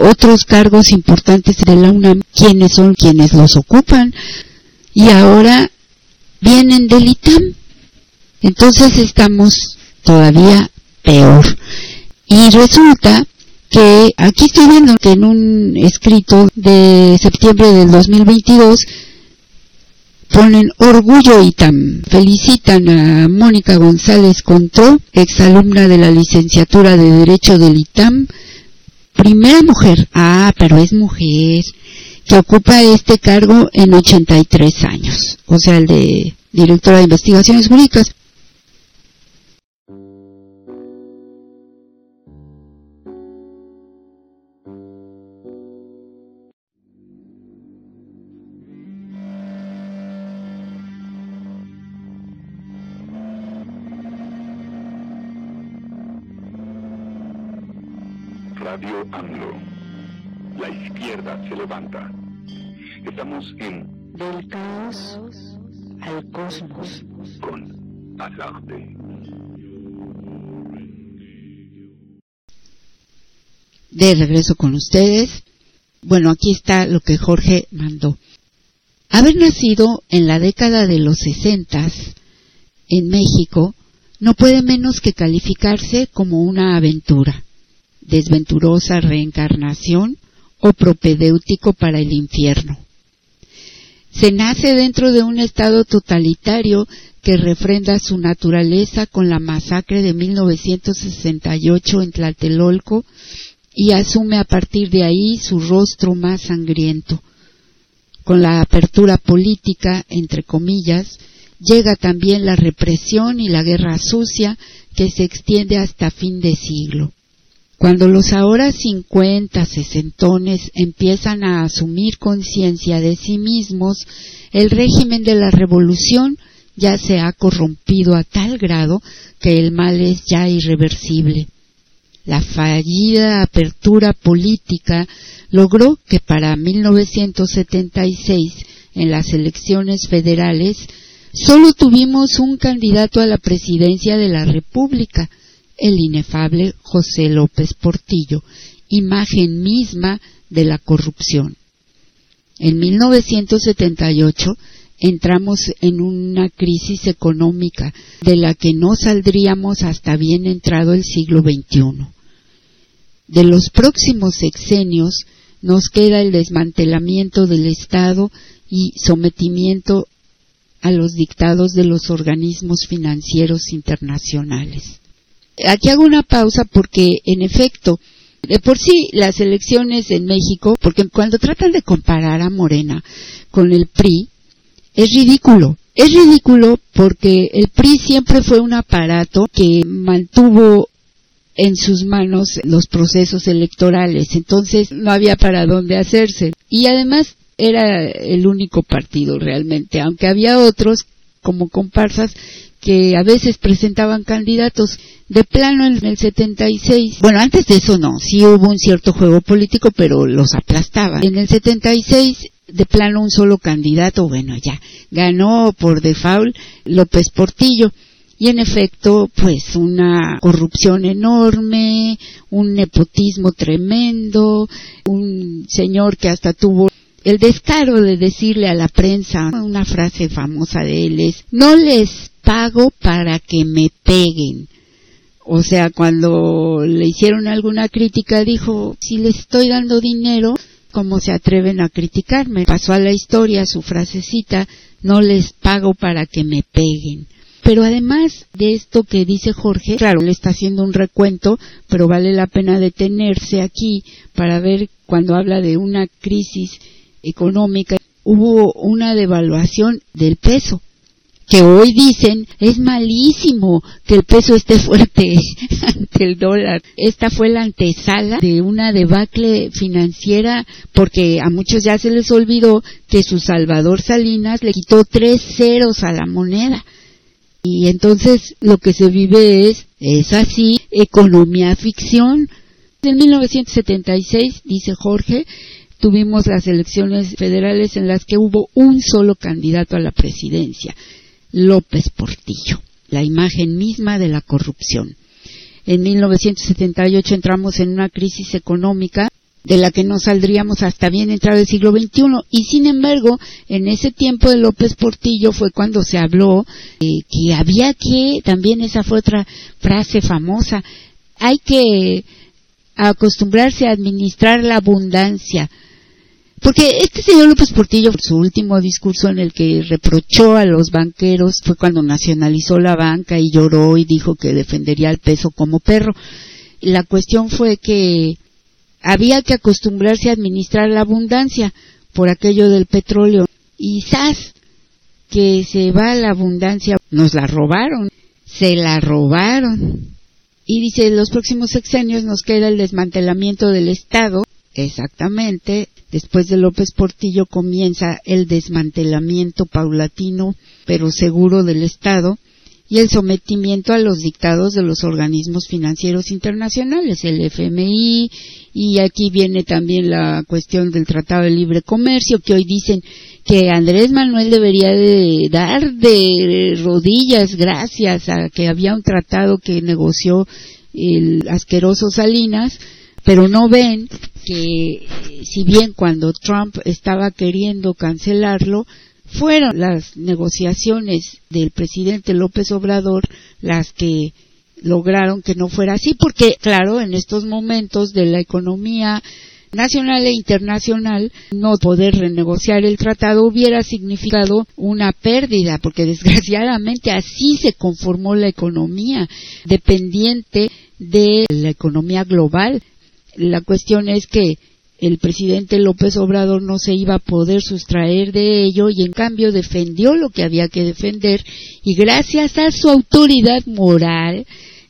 otros cargos importantes de la UNAM, quiénes son quienes los ocupan. Y ahora vienen del ITAM. Entonces estamos todavía peor. Y resulta que aquí estoy viendo que en un escrito de septiembre del 2022 ponen orgullo ITAM. Felicitan a Mónica González Contró, exalumna de la licenciatura de Derecho del ITAM, primera mujer, ah, pero es mujer, que ocupa este cargo en 83 años, o sea, el de directora de investigaciones jurídicas. De regreso con ustedes. Bueno, aquí está lo que Jorge mandó. Haber nacido en la década de los sesentas en México no puede menos que calificarse como una aventura, desventurosa reencarnación o propedéutico para el infierno. Se nace dentro de un estado totalitario que refrenda su naturaleza con la masacre de 1968 en Tlatelolco y asume a partir de ahí su rostro más sangriento. Con la apertura política, entre comillas, llega también la represión y la guerra sucia que se extiende hasta fin de siglo. Cuando los ahora cincuenta sesentones empiezan a asumir conciencia de sí mismos, el régimen de la revolución ya se ha corrompido a tal grado que el mal es ya irreversible. La fallida apertura política logró que para 1976, en las elecciones federales, solo tuvimos un candidato a la presidencia de la República, el inefable José López Portillo, imagen misma de la corrupción. En 1978 entramos en una crisis económica de la que no saldríamos hasta bien entrado el siglo XXI. De los próximos sexenios nos queda el desmantelamiento del Estado y sometimiento a los dictados de los organismos financieros internacionales. Aquí hago una pausa porque, en efecto, de por sí las elecciones en México, porque cuando tratan de comparar a Morena con el PRI, es ridículo. Es ridículo porque el PRI siempre fue un aparato que mantuvo en sus manos los procesos electorales, entonces no había para dónde hacerse. Y además era el único partido realmente, aunque había otros como comparsas que a veces presentaban candidatos de plano en el 76. Bueno, antes de eso no, sí hubo un cierto juego político, pero los aplastaba. En el 76 de plano un solo candidato, bueno, ya ganó por default López Portillo. Y en efecto, pues una corrupción enorme, un nepotismo tremendo, un señor que hasta tuvo el descaro de decirle a la prensa una frase famosa de él es, no les pago para que me peguen. O sea, cuando le hicieron alguna crítica dijo, si les estoy dando dinero, ¿cómo se atreven a criticarme? Pasó a la historia su frasecita, no les pago para que me peguen. Pero además de esto que dice Jorge, claro, le está haciendo un recuento, pero vale la pena detenerse aquí para ver cuando habla de una crisis económica, hubo una devaluación del peso que hoy dicen es malísimo que el peso esté fuerte ante el dólar. Esta fue la antesala de una debacle financiera porque a muchos ya se les olvidó que su Salvador Salinas le quitó tres ceros a la moneda. Y entonces lo que se vive es, es así, economía ficción. En 1976, dice Jorge, tuvimos las elecciones federales en las que hubo un solo candidato a la presidencia. López Portillo, la imagen misma de la corrupción. En 1978 entramos en una crisis económica de la que no saldríamos hasta bien entrado el siglo XXI. Y sin embargo, en ese tiempo de López Portillo fue cuando se habló eh, que había que, también esa fue otra frase famosa, hay que acostumbrarse a administrar la abundancia. Porque este señor López Portillo, su último discurso en el que reprochó a los banqueros fue cuando nacionalizó la banca y lloró y dijo que defendería el peso como perro. La cuestión fue que había que acostumbrarse a administrar la abundancia por aquello del petróleo. Y ¡zas! que se va la abundancia, nos la robaron, se la robaron. Y dice, los próximos sexenios nos queda el desmantelamiento del Estado. Exactamente, después de López Portillo comienza el desmantelamiento paulatino pero seguro del Estado y el sometimiento a los dictados de los organismos financieros internacionales, el FMI, y aquí viene también la cuestión del Tratado de Libre Comercio, que hoy dicen que Andrés Manuel debería de dar de rodillas gracias a que había un tratado que negoció el asqueroso Salinas, pero no ven que si bien cuando Trump estaba queriendo cancelarlo, fueron las negociaciones del presidente López Obrador las que lograron que no fuera así, porque claro, en estos momentos de la economía nacional e internacional, no poder renegociar el tratado hubiera significado una pérdida, porque desgraciadamente así se conformó la economía, dependiente de la economía global. La cuestión es que el presidente López Obrador no se iba a poder sustraer de ello y en cambio defendió lo que había que defender y gracias a su autoridad moral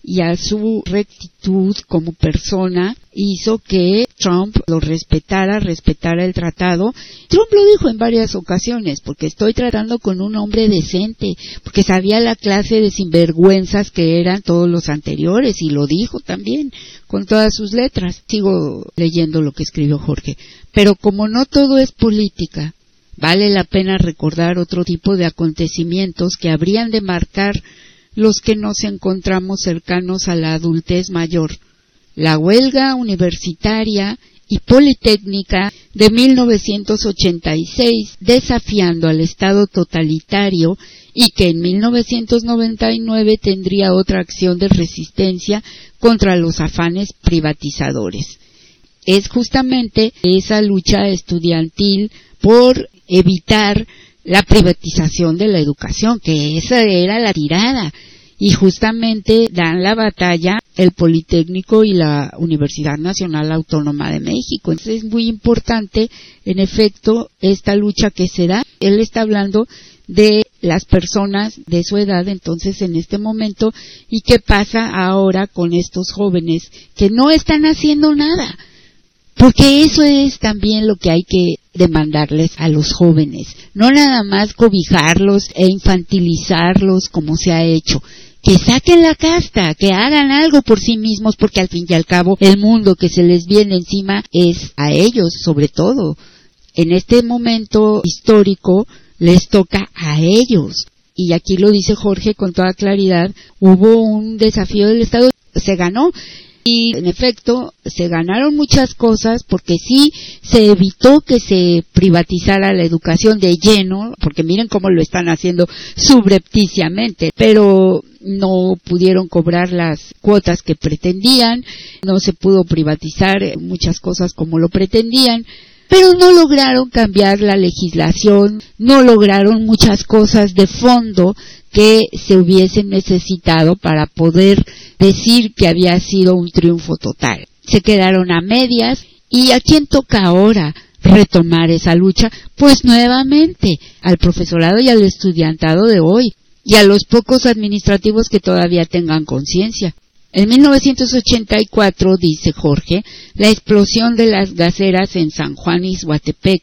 y a su rectitud como persona hizo que Trump lo respetara, respetara el tratado. Trump lo dijo en varias ocasiones, porque estoy tratando con un hombre decente, porque sabía la clase de sinvergüenzas que eran todos los anteriores y lo dijo también con todas sus letras. Sigo leyendo lo que escribió Jorge. Pero como no todo es política, vale la pena recordar otro tipo de acontecimientos que habrían de marcar los que nos encontramos cercanos a la adultez mayor. La huelga universitaria y politécnica de 1986 desafiando al Estado totalitario y que en 1999 tendría otra acción de resistencia contra los afanes privatizadores. Es justamente esa lucha estudiantil por evitar la privatización de la educación, que esa era la tirada. Y justamente dan la batalla el Politécnico y la Universidad Nacional Autónoma de México. Entonces es muy importante, en efecto, esta lucha que se da. Él está hablando de las personas de su edad entonces en este momento y qué pasa ahora con estos jóvenes que no están haciendo nada porque eso es también lo que hay que demandarles a los jóvenes. No nada más cobijarlos e infantilizarlos como se ha hecho. Que saquen la casta, que hagan algo por sí mismos, porque al fin y al cabo el mundo que se les viene encima es a ellos, sobre todo. En este momento histórico les toca a ellos. Y aquí lo dice Jorge con toda claridad, hubo un desafío del Estado, se ganó y en efecto se ganaron muchas cosas porque sí se evitó que se privatizara la educación de lleno, porque miren cómo lo están haciendo subrepticiamente, pero no pudieron cobrar las cuotas que pretendían, no se pudo privatizar muchas cosas como lo pretendían, pero no lograron cambiar la legislación, no lograron muchas cosas de fondo que se hubiesen necesitado para poder decir que había sido un triunfo total. Se quedaron a medias y a quién toca ahora retomar esa lucha, pues nuevamente al profesorado y al estudiantado de hoy y a los pocos administrativos que todavía tengan conciencia. En 1984, dice Jorge, la explosión de las gaseras en San Juan y Guatepec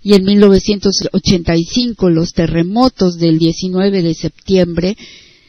y en 1985 los terremotos del 19 de septiembre,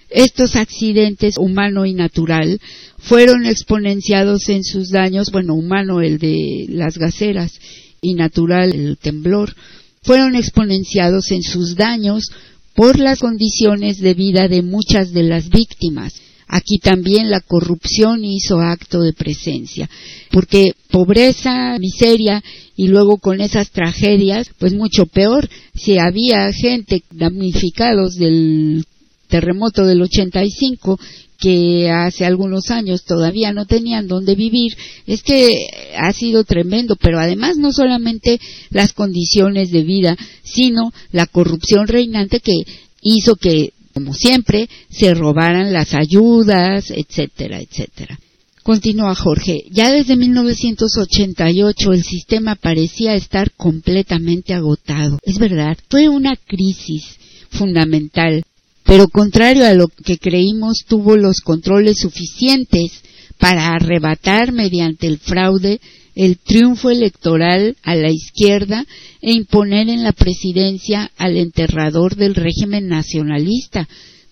estos accidentes humano y natural fueron exponenciados en sus daños, bueno, humano el de las gaseras y natural el temblor, fueron exponenciados en sus daños por las condiciones de vida de muchas de las víctimas. Aquí también la corrupción hizo acto de presencia, porque pobreza, miseria y luego con esas tragedias, pues mucho peor, si había gente damnificados del terremoto del 85 que hace algunos años todavía no tenían dónde vivir, es que ha sido tremendo, pero además no solamente las condiciones de vida, sino la corrupción reinante que hizo que como siempre, se robaran las ayudas, etcétera, etcétera. Continúa Jorge, ya desde 1988 el sistema parecía estar completamente agotado. Es verdad, fue una crisis fundamental, pero contrario a lo que creímos tuvo los controles suficientes para arrebatar mediante el fraude el triunfo electoral a la izquierda e imponer en la presidencia al enterrador del régimen nacionalista,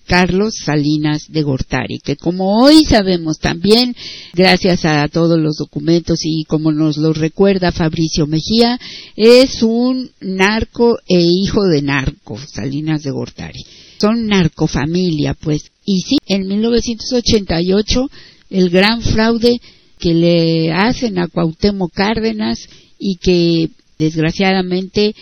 Carlos Salinas de Gortari, que como hoy sabemos también, gracias a todos los documentos y como nos lo recuerda Fabricio Mejía, es un narco e hijo de narco, Salinas de Gortari. Son narcofamilia, pues. Y sí, en 1988 el gran fraude que le hacen a Cuauhtémoc Cárdenas y que desgraciadamente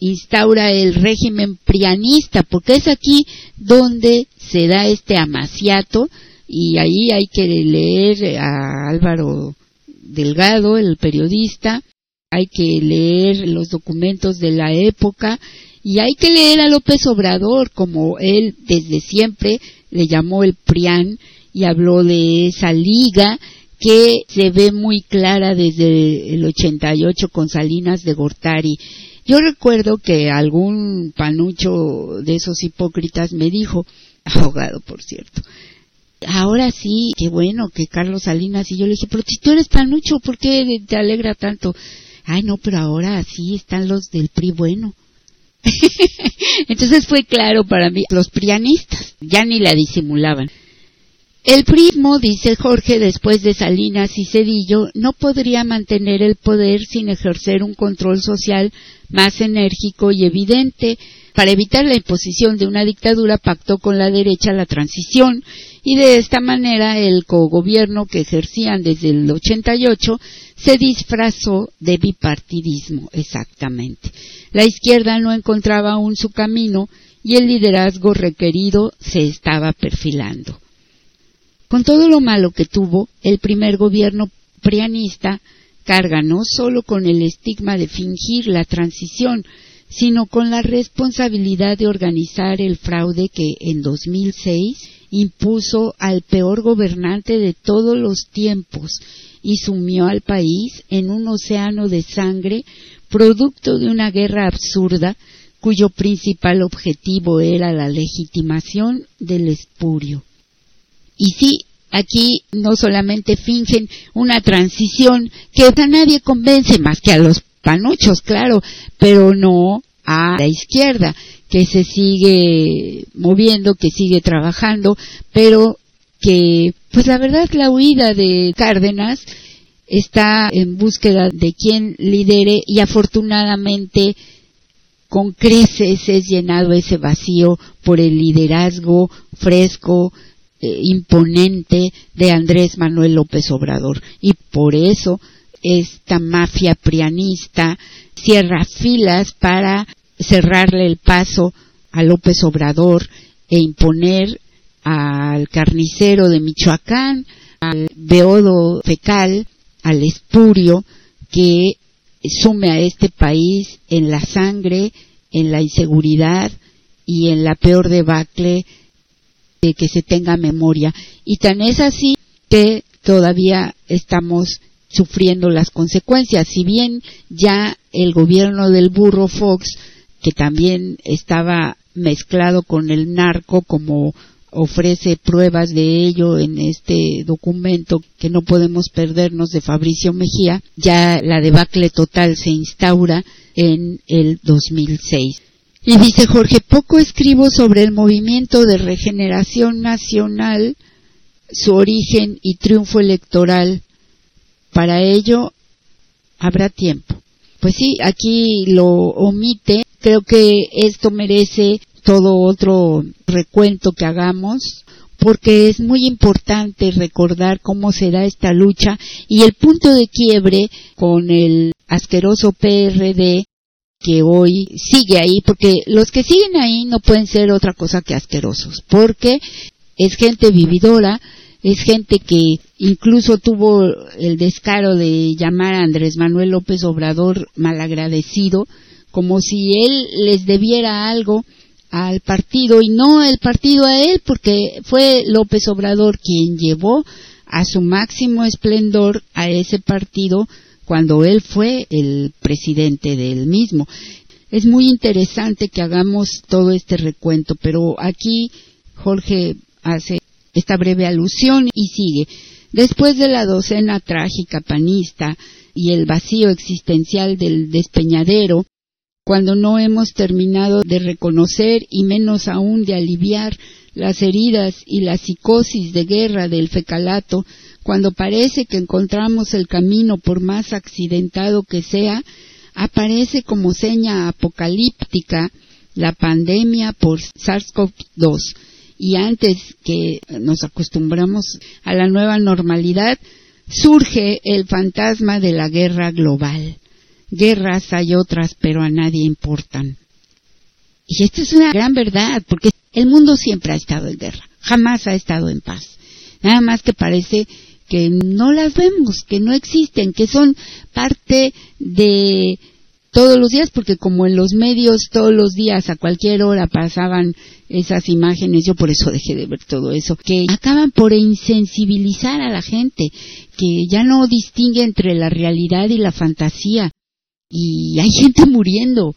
instaura el régimen prianista, porque es aquí donde se da este amaciato y ahí hay que leer a Álvaro Delgado, el periodista, hay que leer los documentos de la época y hay que leer a López Obrador, como él desde siempre le llamó el PRIAN y habló de esa liga que se ve muy clara desde el 88 con Salinas de Gortari. Yo recuerdo que algún panucho de esos hipócritas me dijo, ahogado por cierto, ahora sí, qué bueno que Carlos Salinas y yo le dije, pero si tú eres panucho, ¿por qué te alegra tanto? Ay, no, pero ahora sí están los del PRI bueno. Entonces fue claro para mí, los prianistas ya ni la disimulaban. El prismo, dice Jorge, después de Salinas y Cedillo, no podría mantener el poder sin ejercer un control social más enérgico y evidente. Para evitar la imposición de una dictadura pactó con la derecha la transición y de esta manera el cogobierno que ejercían desde el 88 se disfrazó de bipartidismo, exactamente. La izquierda no encontraba aún su camino y el liderazgo requerido se estaba perfilando. Con todo lo malo que tuvo, el primer gobierno prianista carga no solo con el estigma de fingir la transición, sino con la responsabilidad de organizar el fraude que en 2006 impuso al peor gobernante de todos los tiempos y sumió al país en un océano de sangre producto de una guerra absurda cuyo principal objetivo era la legitimación del espurio. Y sí, aquí no solamente fingen una transición que a nadie convence más que a los panuchos, claro, pero no a la izquierda, que se sigue moviendo, que sigue trabajando, pero que, pues la verdad, la huida de Cárdenas está en búsqueda de quien lidere y afortunadamente con creces es llenado ese vacío por el liderazgo fresco, eh, imponente de Andrés Manuel López Obrador. Y por eso esta mafia prianista cierra filas para cerrarle el paso a López Obrador e imponer al carnicero de Michoacán, al beodo fecal, al espurio que sume a este país en la sangre, en la inseguridad y en la peor debacle que se tenga memoria. Y tan es así que todavía estamos sufriendo las consecuencias. Si bien ya el gobierno del burro Fox, que también estaba mezclado con el narco como ofrece pruebas de ello en este documento que no podemos perdernos de Fabricio Mejía, ya la debacle total se instaura en el 2006. Y dice Jorge, poco escribo sobre el movimiento de regeneración nacional, su origen y triunfo electoral. Para ello habrá tiempo. Pues sí, aquí lo omite. Creo que esto merece todo otro recuento que hagamos, porque es muy importante recordar cómo se da esta lucha y el punto de quiebre con el asqueroso PRD que hoy sigue ahí, porque los que siguen ahí no pueden ser otra cosa que asquerosos, porque es gente vividora, es gente que incluso tuvo el descaro de llamar a Andrés Manuel López Obrador malagradecido, como si él les debiera algo al partido y no el partido a él, porque fue López Obrador quien llevó a su máximo esplendor a ese partido cuando él fue el presidente del mismo. Es muy interesante que hagamos todo este recuento, pero aquí Jorge hace esta breve alusión y sigue. Después de la docena trágica panista y el vacío existencial del despeñadero, cuando no hemos terminado de reconocer y menos aún de aliviar las heridas y la psicosis de guerra del fecalato, cuando parece que encontramos el camino por más accidentado que sea, aparece como seña apocalíptica la pandemia por SARS-CoV-2 y antes que nos acostumbramos a la nueva normalidad, surge el fantasma de la guerra global. Guerras hay otras, pero a nadie importan. Y esto es una gran verdad, porque el mundo siempre ha estado en guerra, jamás ha estado en paz. Nada más que parece que no las vemos, que no existen, que son parte de todos los días, porque como en los medios todos los días a cualquier hora pasaban esas imágenes, yo por eso dejé de ver todo eso, que acaban por insensibilizar a la gente, que ya no distingue entre la realidad y la fantasía. Y hay gente muriendo,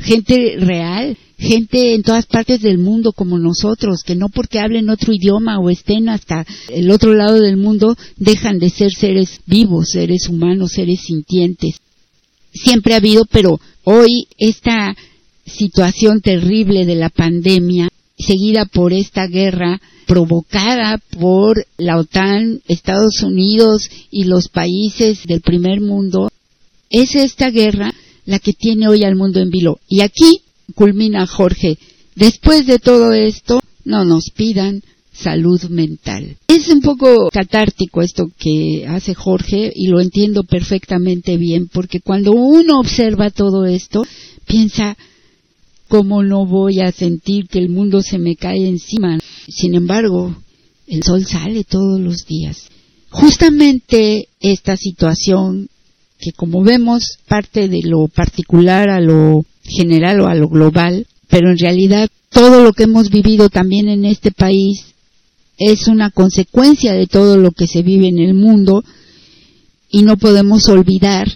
gente real, gente en todas partes del mundo como nosotros, que no porque hablen otro idioma o estén hasta el otro lado del mundo, dejan de ser seres vivos, seres humanos, seres sintientes. Siempre ha habido, pero hoy esta situación terrible de la pandemia, seguida por esta guerra provocada por la OTAN, Estados Unidos y los países del primer mundo, es esta guerra la que tiene hoy al mundo en vilo. Y aquí culmina Jorge. Después de todo esto, no nos pidan salud mental. Es un poco catártico esto que hace Jorge y lo entiendo perfectamente bien porque cuando uno observa todo esto, piensa, ¿cómo no voy a sentir que el mundo se me cae encima? Sin embargo, el sol sale todos los días. Justamente esta situación que como vemos parte de lo particular a lo general o a lo global, pero en realidad todo lo que hemos vivido también en este país es una consecuencia de todo lo que se vive en el mundo y no podemos olvidar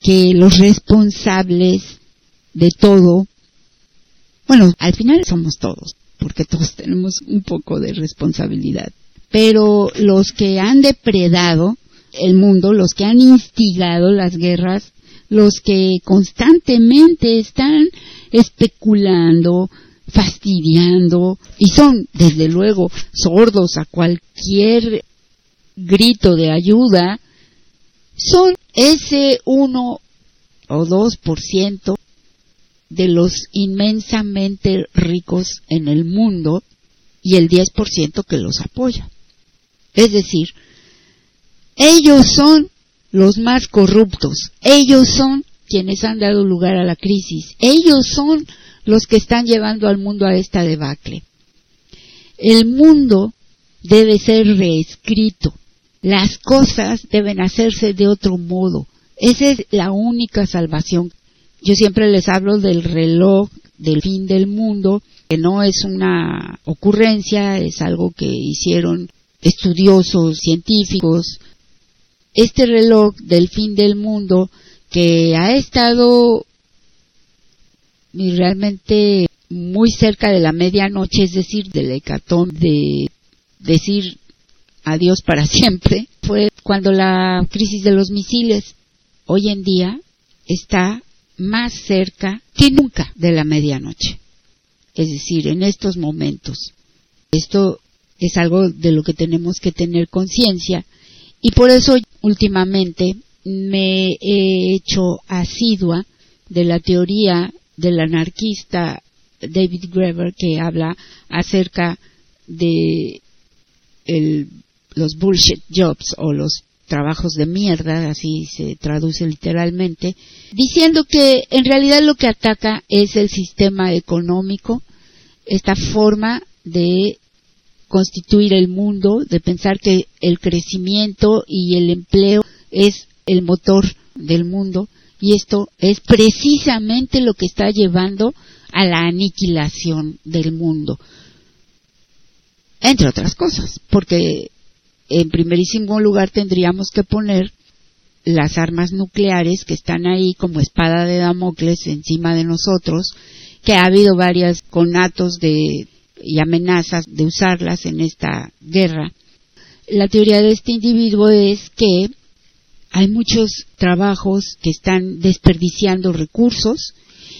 que los responsables de todo, bueno, al final somos todos, porque todos tenemos un poco de responsabilidad, pero los que han depredado el mundo, los que han instigado las guerras, los que constantemente están especulando, fastidiando y son, desde luego, sordos a cualquier grito de ayuda, son ese uno o dos por ciento de los inmensamente ricos en el mundo y el diez por ciento que los apoya. Es decir, ellos son los más corruptos, ellos son quienes han dado lugar a la crisis, ellos son los que están llevando al mundo a esta debacle. El mundo debe ser reescrito. Las cosas deben hacerse de otro modo. Esa es la única salvación. Yo siempre les hablo del reloj del fin del mundo, que no es una ocurrencia, es algo que hicieron estudiosos, científicos. Este reloj del fin del mundo que ha estado realmente muy cerca de la medianoche, es decir, del hecatón de decir adiós para siempre, fue cuando la crisis de los misiles hoy en día está más cerca que nunca de la medianoche. Es decir, en estos momentos. Esto es algo de lo que tenemos que tener conciencia y por eso últimamente me he hecho asidua de la teoría del anarquista David Graeber que habla acerca de los bullshit jobs o los trabajos de mierda, así se traduce literalmente, diciendo que en realidad lo que ataca es el sistema económico, esta forma de constituir el mundo, de pensar que el crecimiento y el empleo es el motor del mundo y esto es precisamente lo que está llevando a la aniquilación del mundo. Entre otras cosas, porque en primerísimo lugar tendríamos que poner las armas nucleares que están ahí como espada de Damocles encima de nosotros, que ha habido varias conatos de, y amenazas de usarlas en esta guerra. La teoría de este individuo es que hay muchos trabajos que están desperdiciando recursos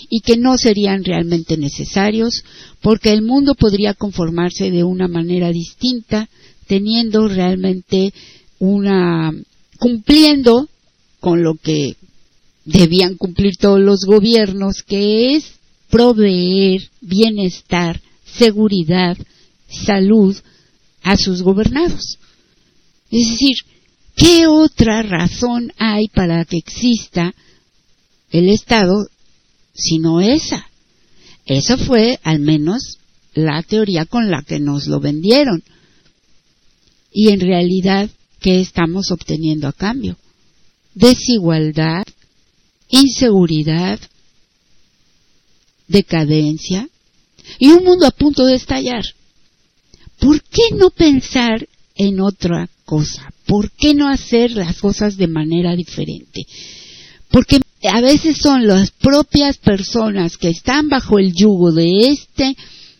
y que no serían realmente necesarios porque el mundo podría conformarse de una manera distinta teniendo realmente una cumpliendo con lo que debían cumplir todos los gobiernos que es proveer bienestar, seguridad, salud a sus gobernados. Es decir, ¿Qué otra razón hay para que exista el Estado sino esa? Esa fue al menos la teoría con la que nos lo vendieron. Y en realidad, ¿qué estamos obteniendo a cambio? Desigualdad, inseguridad, decadencia y un mundo a punto de estallar. ¿Por qué no pensar en otra cosa? ¿Por qué no hacer las cosas de manera diferente? Porque a veces son las propias personas que están bajo el yugo de este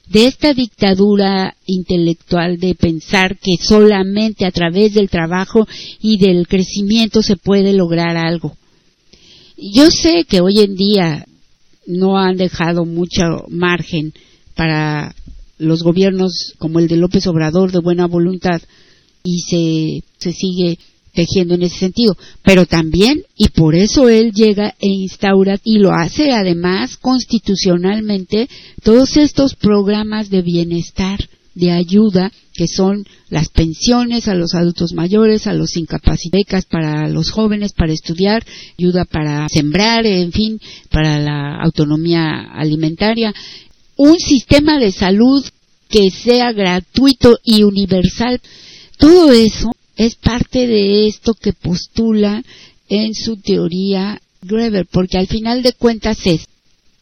de esta dictadura intelectual de pensar que solamente a través del trabajo y del crecimiento se puede lograr algo. Yo sé que hoy en día no han dejado mucho margen para los gobiernos como el de López Obrador de buena voluntad y se, se sigue tejiendo en ese sentido. Pero también, y por eso él llega e instaura, y lo hace además constitucionalmente, todos estos programas de bienestar, de ayuda, que son las pensiones a los adultos mayores, a los incapacitados, para los jóvenes, para estudiar, ayuda para sembrar, en fin, para la autonomía alimentaria, un sistema de salud que sea gratuito y universal todo eso es parte de esto que postula en su teoría Greber, porque al final de cuentas es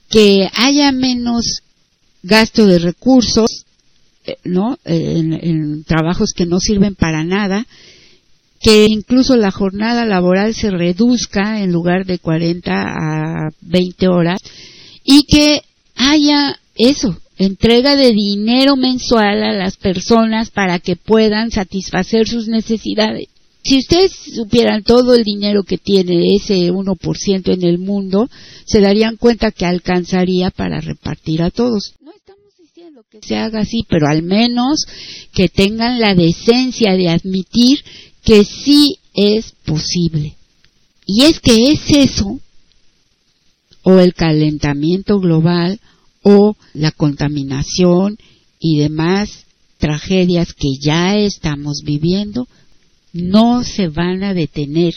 que haya menos gasto de recursos, eh, ¿no? En, trabajos que no sirven para nada, que incluso la jornada laboral se reduzca en lugar de 40 a 20 horas y que haya eso, entrega de dinero mensual a las personas para que puedan satisfacer sus necesidades. Si ustedes supieran todo el dinero que tiene ese 1% en el mundo, se darían cuenta que alcanzaría para repartir a todos. No estamos diciendo que se haga así, pero al menos que tengan la decencia de admitir que sí es posible. Y es que es eso, o el calentamiento global, o la contaminación y demás tragedias que ya estamos viviendo no se van a detener.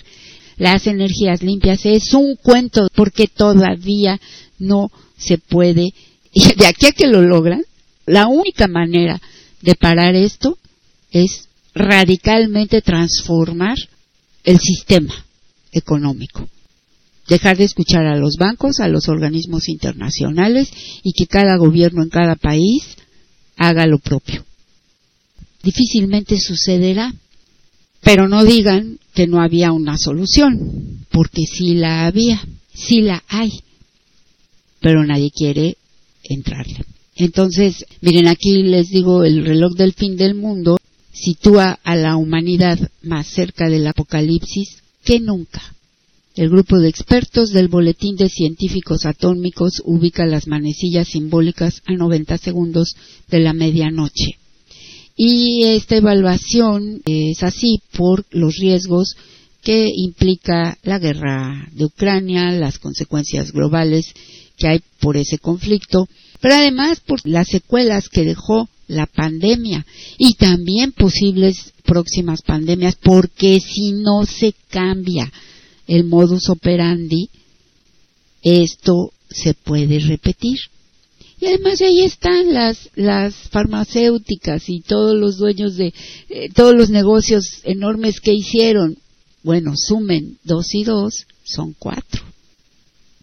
Las energías limpias es un cuento porque todavía no se puede. Y de aquí a que lo logran, la única manera de parar esto es radicalmente transformar el sistema económico dejar de escuchar a los bancos, a los organismos internacionales y que cada gobierno en cada país haga lo propio. Difícilmente sucederá, pero no digan que no había una solución, porque sí la había, sí la hay, pero nadie quiere entrarle. Entonces, miren, aquí les digo, el reloj del fin del mundo sitúa a la humanidad más cerca del apocalipsis que nunca. El grupo de expertos del Boletín de Científicos Atómicos ubica las manecillas simbólicas a 90 segundos de la medianoche. Y esta evaluación es así por los riesgos que implica la guerra de Ucrania, las consecuencias globales que hay por ese conflicto pero además por las secuelas que dejó la pandemia y también posibles próximas pandemias, porque si no se cambia el modus operandi, esto se puede repetir. Y además ahí están las, las farmacéuticas y todos los dueños de eh, todos los negocios enormes que hicieron. Bueno, sumen dos y dos, son cuatro.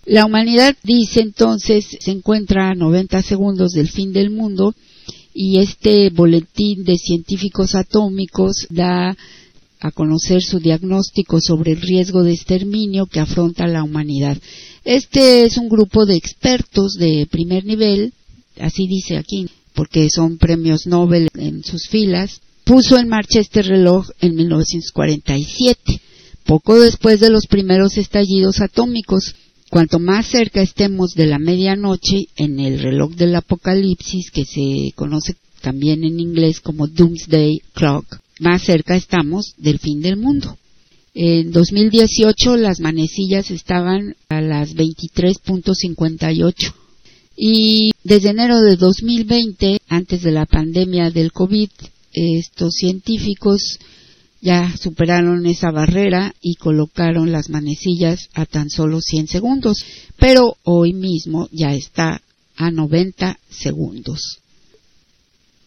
La humanidad, dice entonces, se encuentra a 90 segundos del fin del mundo y este boletín de científicos atómicos da a conocer su diagnóstico sobre el riesgo de exterminio que afronta la humanidad. Este es un grupo de expertos de primer nivel, así dice aquí, porque son premios Nobel en sus filas, puso en marcha este reloj en 1947, poco después de los primeros estallidos atómicos. Cuanto más cerca estemos de la medianoche en el reloj del apocalipsis, que se conoce también en inglés como Doomsday Clock, más cerca estamos del fin del mundo. En 2018 las manecillas estaban a las 23.58 y desde enero de 2020, antes de la pandemia del COVID, estos científicos ya superaron esa barrera y colocaron las manecillas a tan solo 100 segundos, pero hoy mismo ya está a 90 segundos.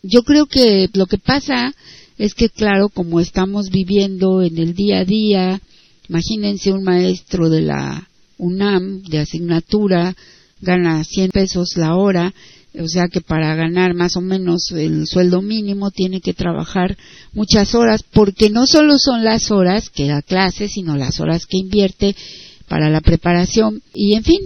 Yo creo que lo que pasa es que claro, como estamos viviendo en el día a día, imagínense un maestro de la UNAM de asignatura gana 100 pesos la hora, o sea que para ganar más o menos el sueldo mínimo tiene que trabajar muchas horas, porque no solo son las horas que da clase, sino las horas que invierte para la preparación y en fin,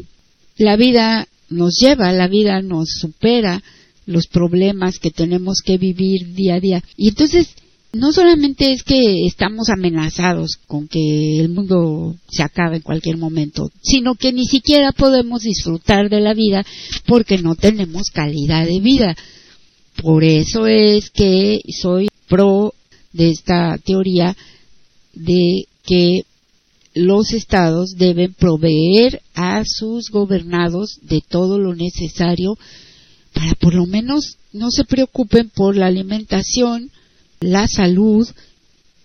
la vida nos lleva, la vida nos supera los problemas que tenemos que vivir día a día. Y entonces no solamente es que estamos amenazados con que el mundo se acabe en cualquier momento, sino que ni siquiera podemos disfrutar de la vida porque no tenemos calidad de vida. Por eso es que soy pro de esta teoría de que los estados deben proveer a sus gobernados de todo lo necesario para por lo menos no se preocupen por la alimentación, la salud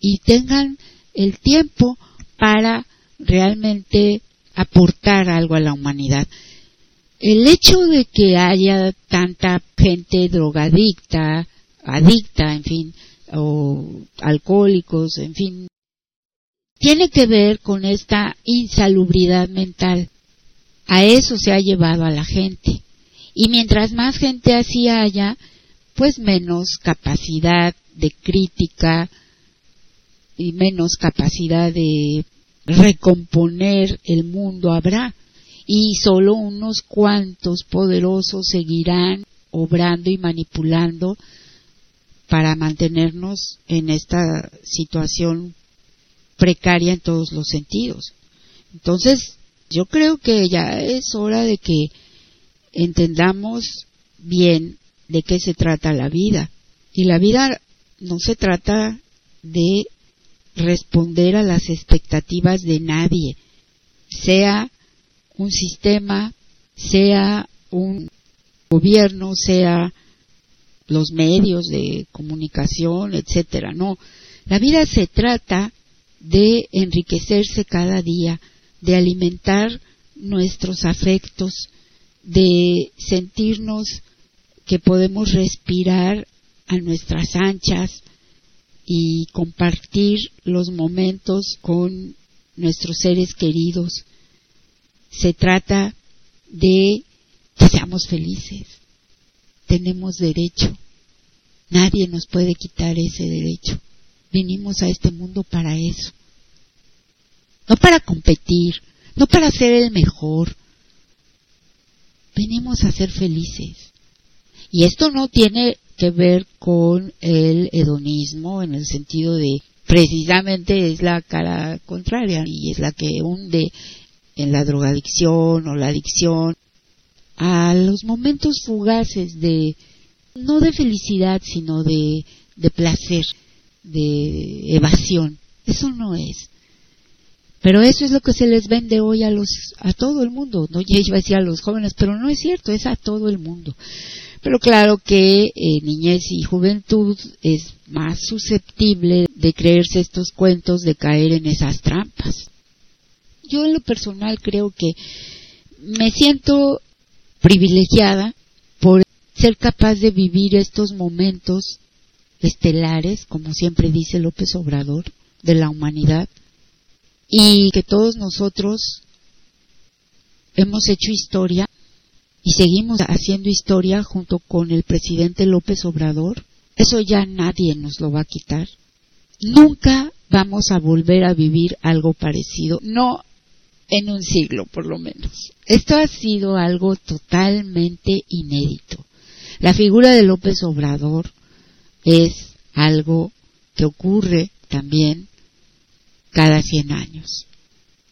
y tengan el tiempo para realmente aportar algo a la humanidad. El hecho de que haya tanta gente drogadicta, adicta, en fin, o alcohólicos, en fin, tiene que ver con esta insalubridad mental. A eso se ha llevado a la gente. Y mientras más gente así haya, pues menos capacidad de crítica y menos capacidad de recomponer el mundo habrá y solo unos cuantos poderosos seguirán obrando y manipulando para mantenernos en esta situación precaria en todos los sentidos. Entonces, yo creo que ya es hora de que entendamos bien de qué se trata la vida. Y la vida no se trata de responder a las expectativas de nadie, sea un sistema, sea un gobierno, sea los medios de comunicación, etcétera. No, la vida se trata de enriquecerse cada día, de alimentar nuestros afectos, de sentirnos que podemos respirar a nuestras anchas y compartir los momentos con nuestros seres queridos. Se trata de que seamos felices. Tenemos derecho. Nadie nos puede quitar ese derecho. Vinimos a este mundo para eso. No para competir, no para ser el mejor. Venimos a ser felices. Y esto no tiene que ver con el hedonismo en el sentido de precisamente es la cara contraria y es la que hunde en la drogadicción o la adicción a los momentos fugaces de no de felicidad sino de, de placer de evasión eso no es Pero eso es lo que se les vende hoy a los a todo el mundo. No ya iba a decir a los jóvenes, pero no es cierto, es a todo el mundo. Pero claro que eh, niñez y juventud es más susceptible de creerse estos cuentos, de caer en esas trampas. Yo en lo personal creo que me siento privilegiada por ser capaz de vivir estos momentos estelares, como siempre dice López Obrador, de la humanidad, y que todos nosotros hemos hecho historia y seguimos haciendo historia junto con el presidente López Obrador, eso ya nadie nos lo va a quitar. Nunca vamos a volver a vivir algo parecido, no en un siglo por lo menos. Esto ha sido algo totalmente inédito. La figura de López Obrador es algo que ocurre también cada 100 años.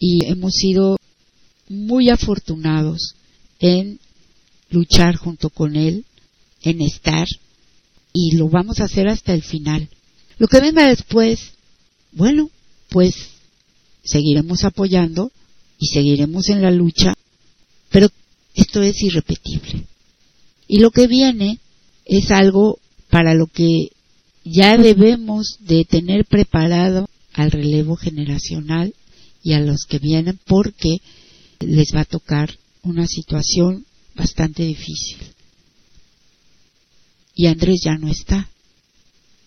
Y hemos sido muy afortunados en luchar junto con Él, en estar, y lo vamos a hacer hasta el final. Lo que venga después, bueno, pues seguiremos apoyando y seguiremos en la lucha, pero esto es irrepetible. Y lo que viene es algo para lo que ya debemos de tener preparado al relevo generacional y a los que vienen porque les va a tocar una situación bastante difícil. Y Andrés ya no está.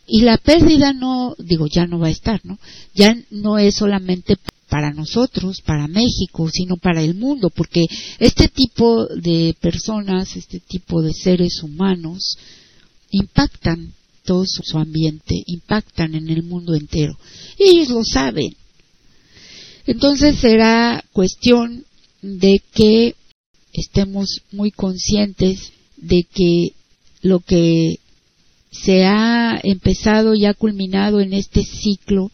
Y la pérdida no, digo, ya no va a estar, ¿no? Ya no es solamente para nosotros, para México, sino para el mundo, porque este tipo de personas, este tipo de seres humanos, impactan todo su ambiente, impactan en el mundo entero. Y ellos lo saben. Entonces será cuestión de que estemos muy conscientes de que lo que se ha empezado y ha culminado en este ciclo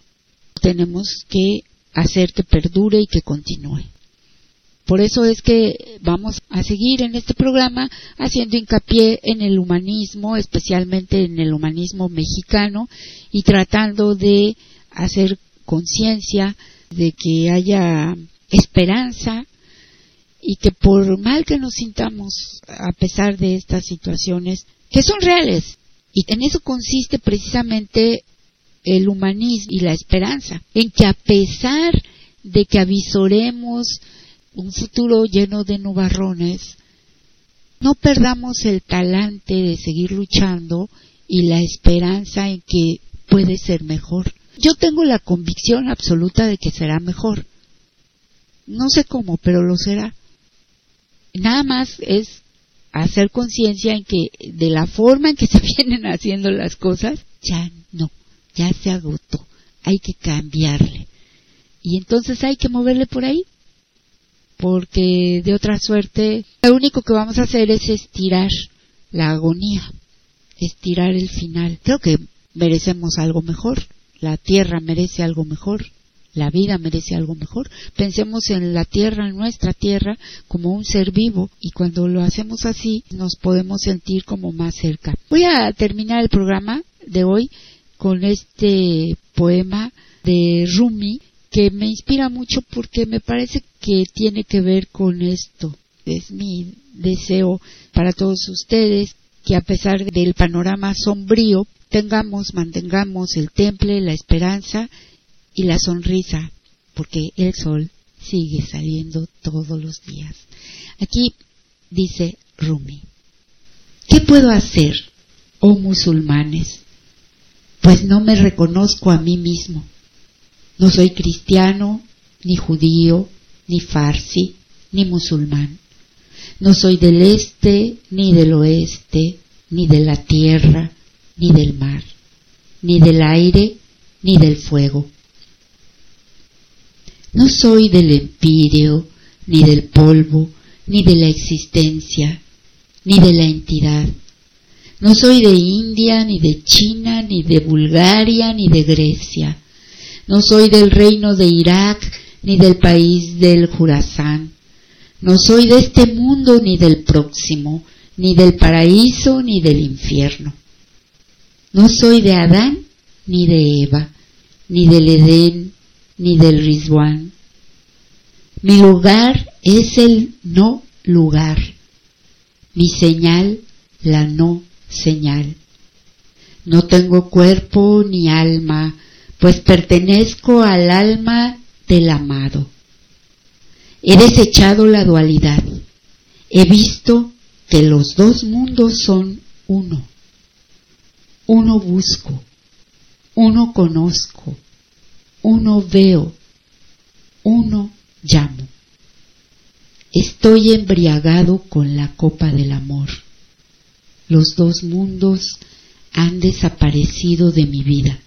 tenemos que hacer que perdure y que continúe. Por eso es que vamos a seguir en este programa haciendo hincapié en el humanismo, especialmente en el humanismo mexicano, y tratando de hacer conciencia de que haya esperanza y que por mal que nos sintamos a pesar de estas situaciones, que son reales, y en eso consiste precisamente el humanismo y la esperanza, en que a pesar de que avisoremos un futuro lleno de nubarrones, no perdamos el talante de seguir luchando y la esperanza en que puede ser mejor. Yo tengo la convicción absoluta de que será mejor. No sé cómo, pero lo será. Nada más es hacer conciencia en que de la forma en que se vienen haciendo las cosas, ya no, ya se agotó. Hay que cambiarle. Y entonces hay que moverle por ahí porque de otra suerte lo único que vamos a hacer es estirar la agonía, estirar el final. Creo que merecemos algo mejor, la tierra merece algo mejor, la vida merece algo mejor. Pensemos en la tierra, en nuestra tierra, como un ser vivo y cuando lo hacemos así nos podemos sentir como más cerca. Voy a terminar el programa de hoy con este poema de Rumi que me inspira mucho porque me parece que tiene que ver con esto. Es mi deseo para todos ustedes que a pesar del panorama sombrío tengamos, mantengamos el temple, la esperanza y la sonrisa, porque el sol sigue saliendo todos los días. Aquí dice Rumi, ¿qué puedo hacer, oh musulmanes? Pues no me reconozco a mí mismo no soy cristiano, ni judío, ni farsi, ni musulmán. No soy del este, ni del oeste, ni de la tierra, ni del mar, ni del aire, ni del fuego. No soy del empirio, ni del polvo, ni de la existencia, ni de la entidad. No soy de India, ni de China, ni de Bulgaria, ni de Grecia. No soy del reino de Irak ni del país del Jurazán. No soy de este mundo ni del próximo, ni del paraíso ni del infierno. No soy de Adán ni de Eva, ni del Edén ni del Rizwan. Mi lugar es el no lugar. Mi señal, la no señal. No tengo cuerpo ni alma, pues pertenezco al alma del amado. He desechado la dualidad. He visto que los dos mundos son uno. Uno busco, uno conozco, uno veo, uno llamo. Estoy embriagado con la copa del amor. Los dos mundos han desaparecido de mi vida.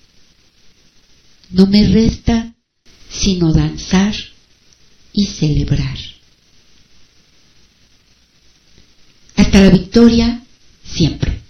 No me resta sino danzar y celebrar. Hasta la victoria siempre.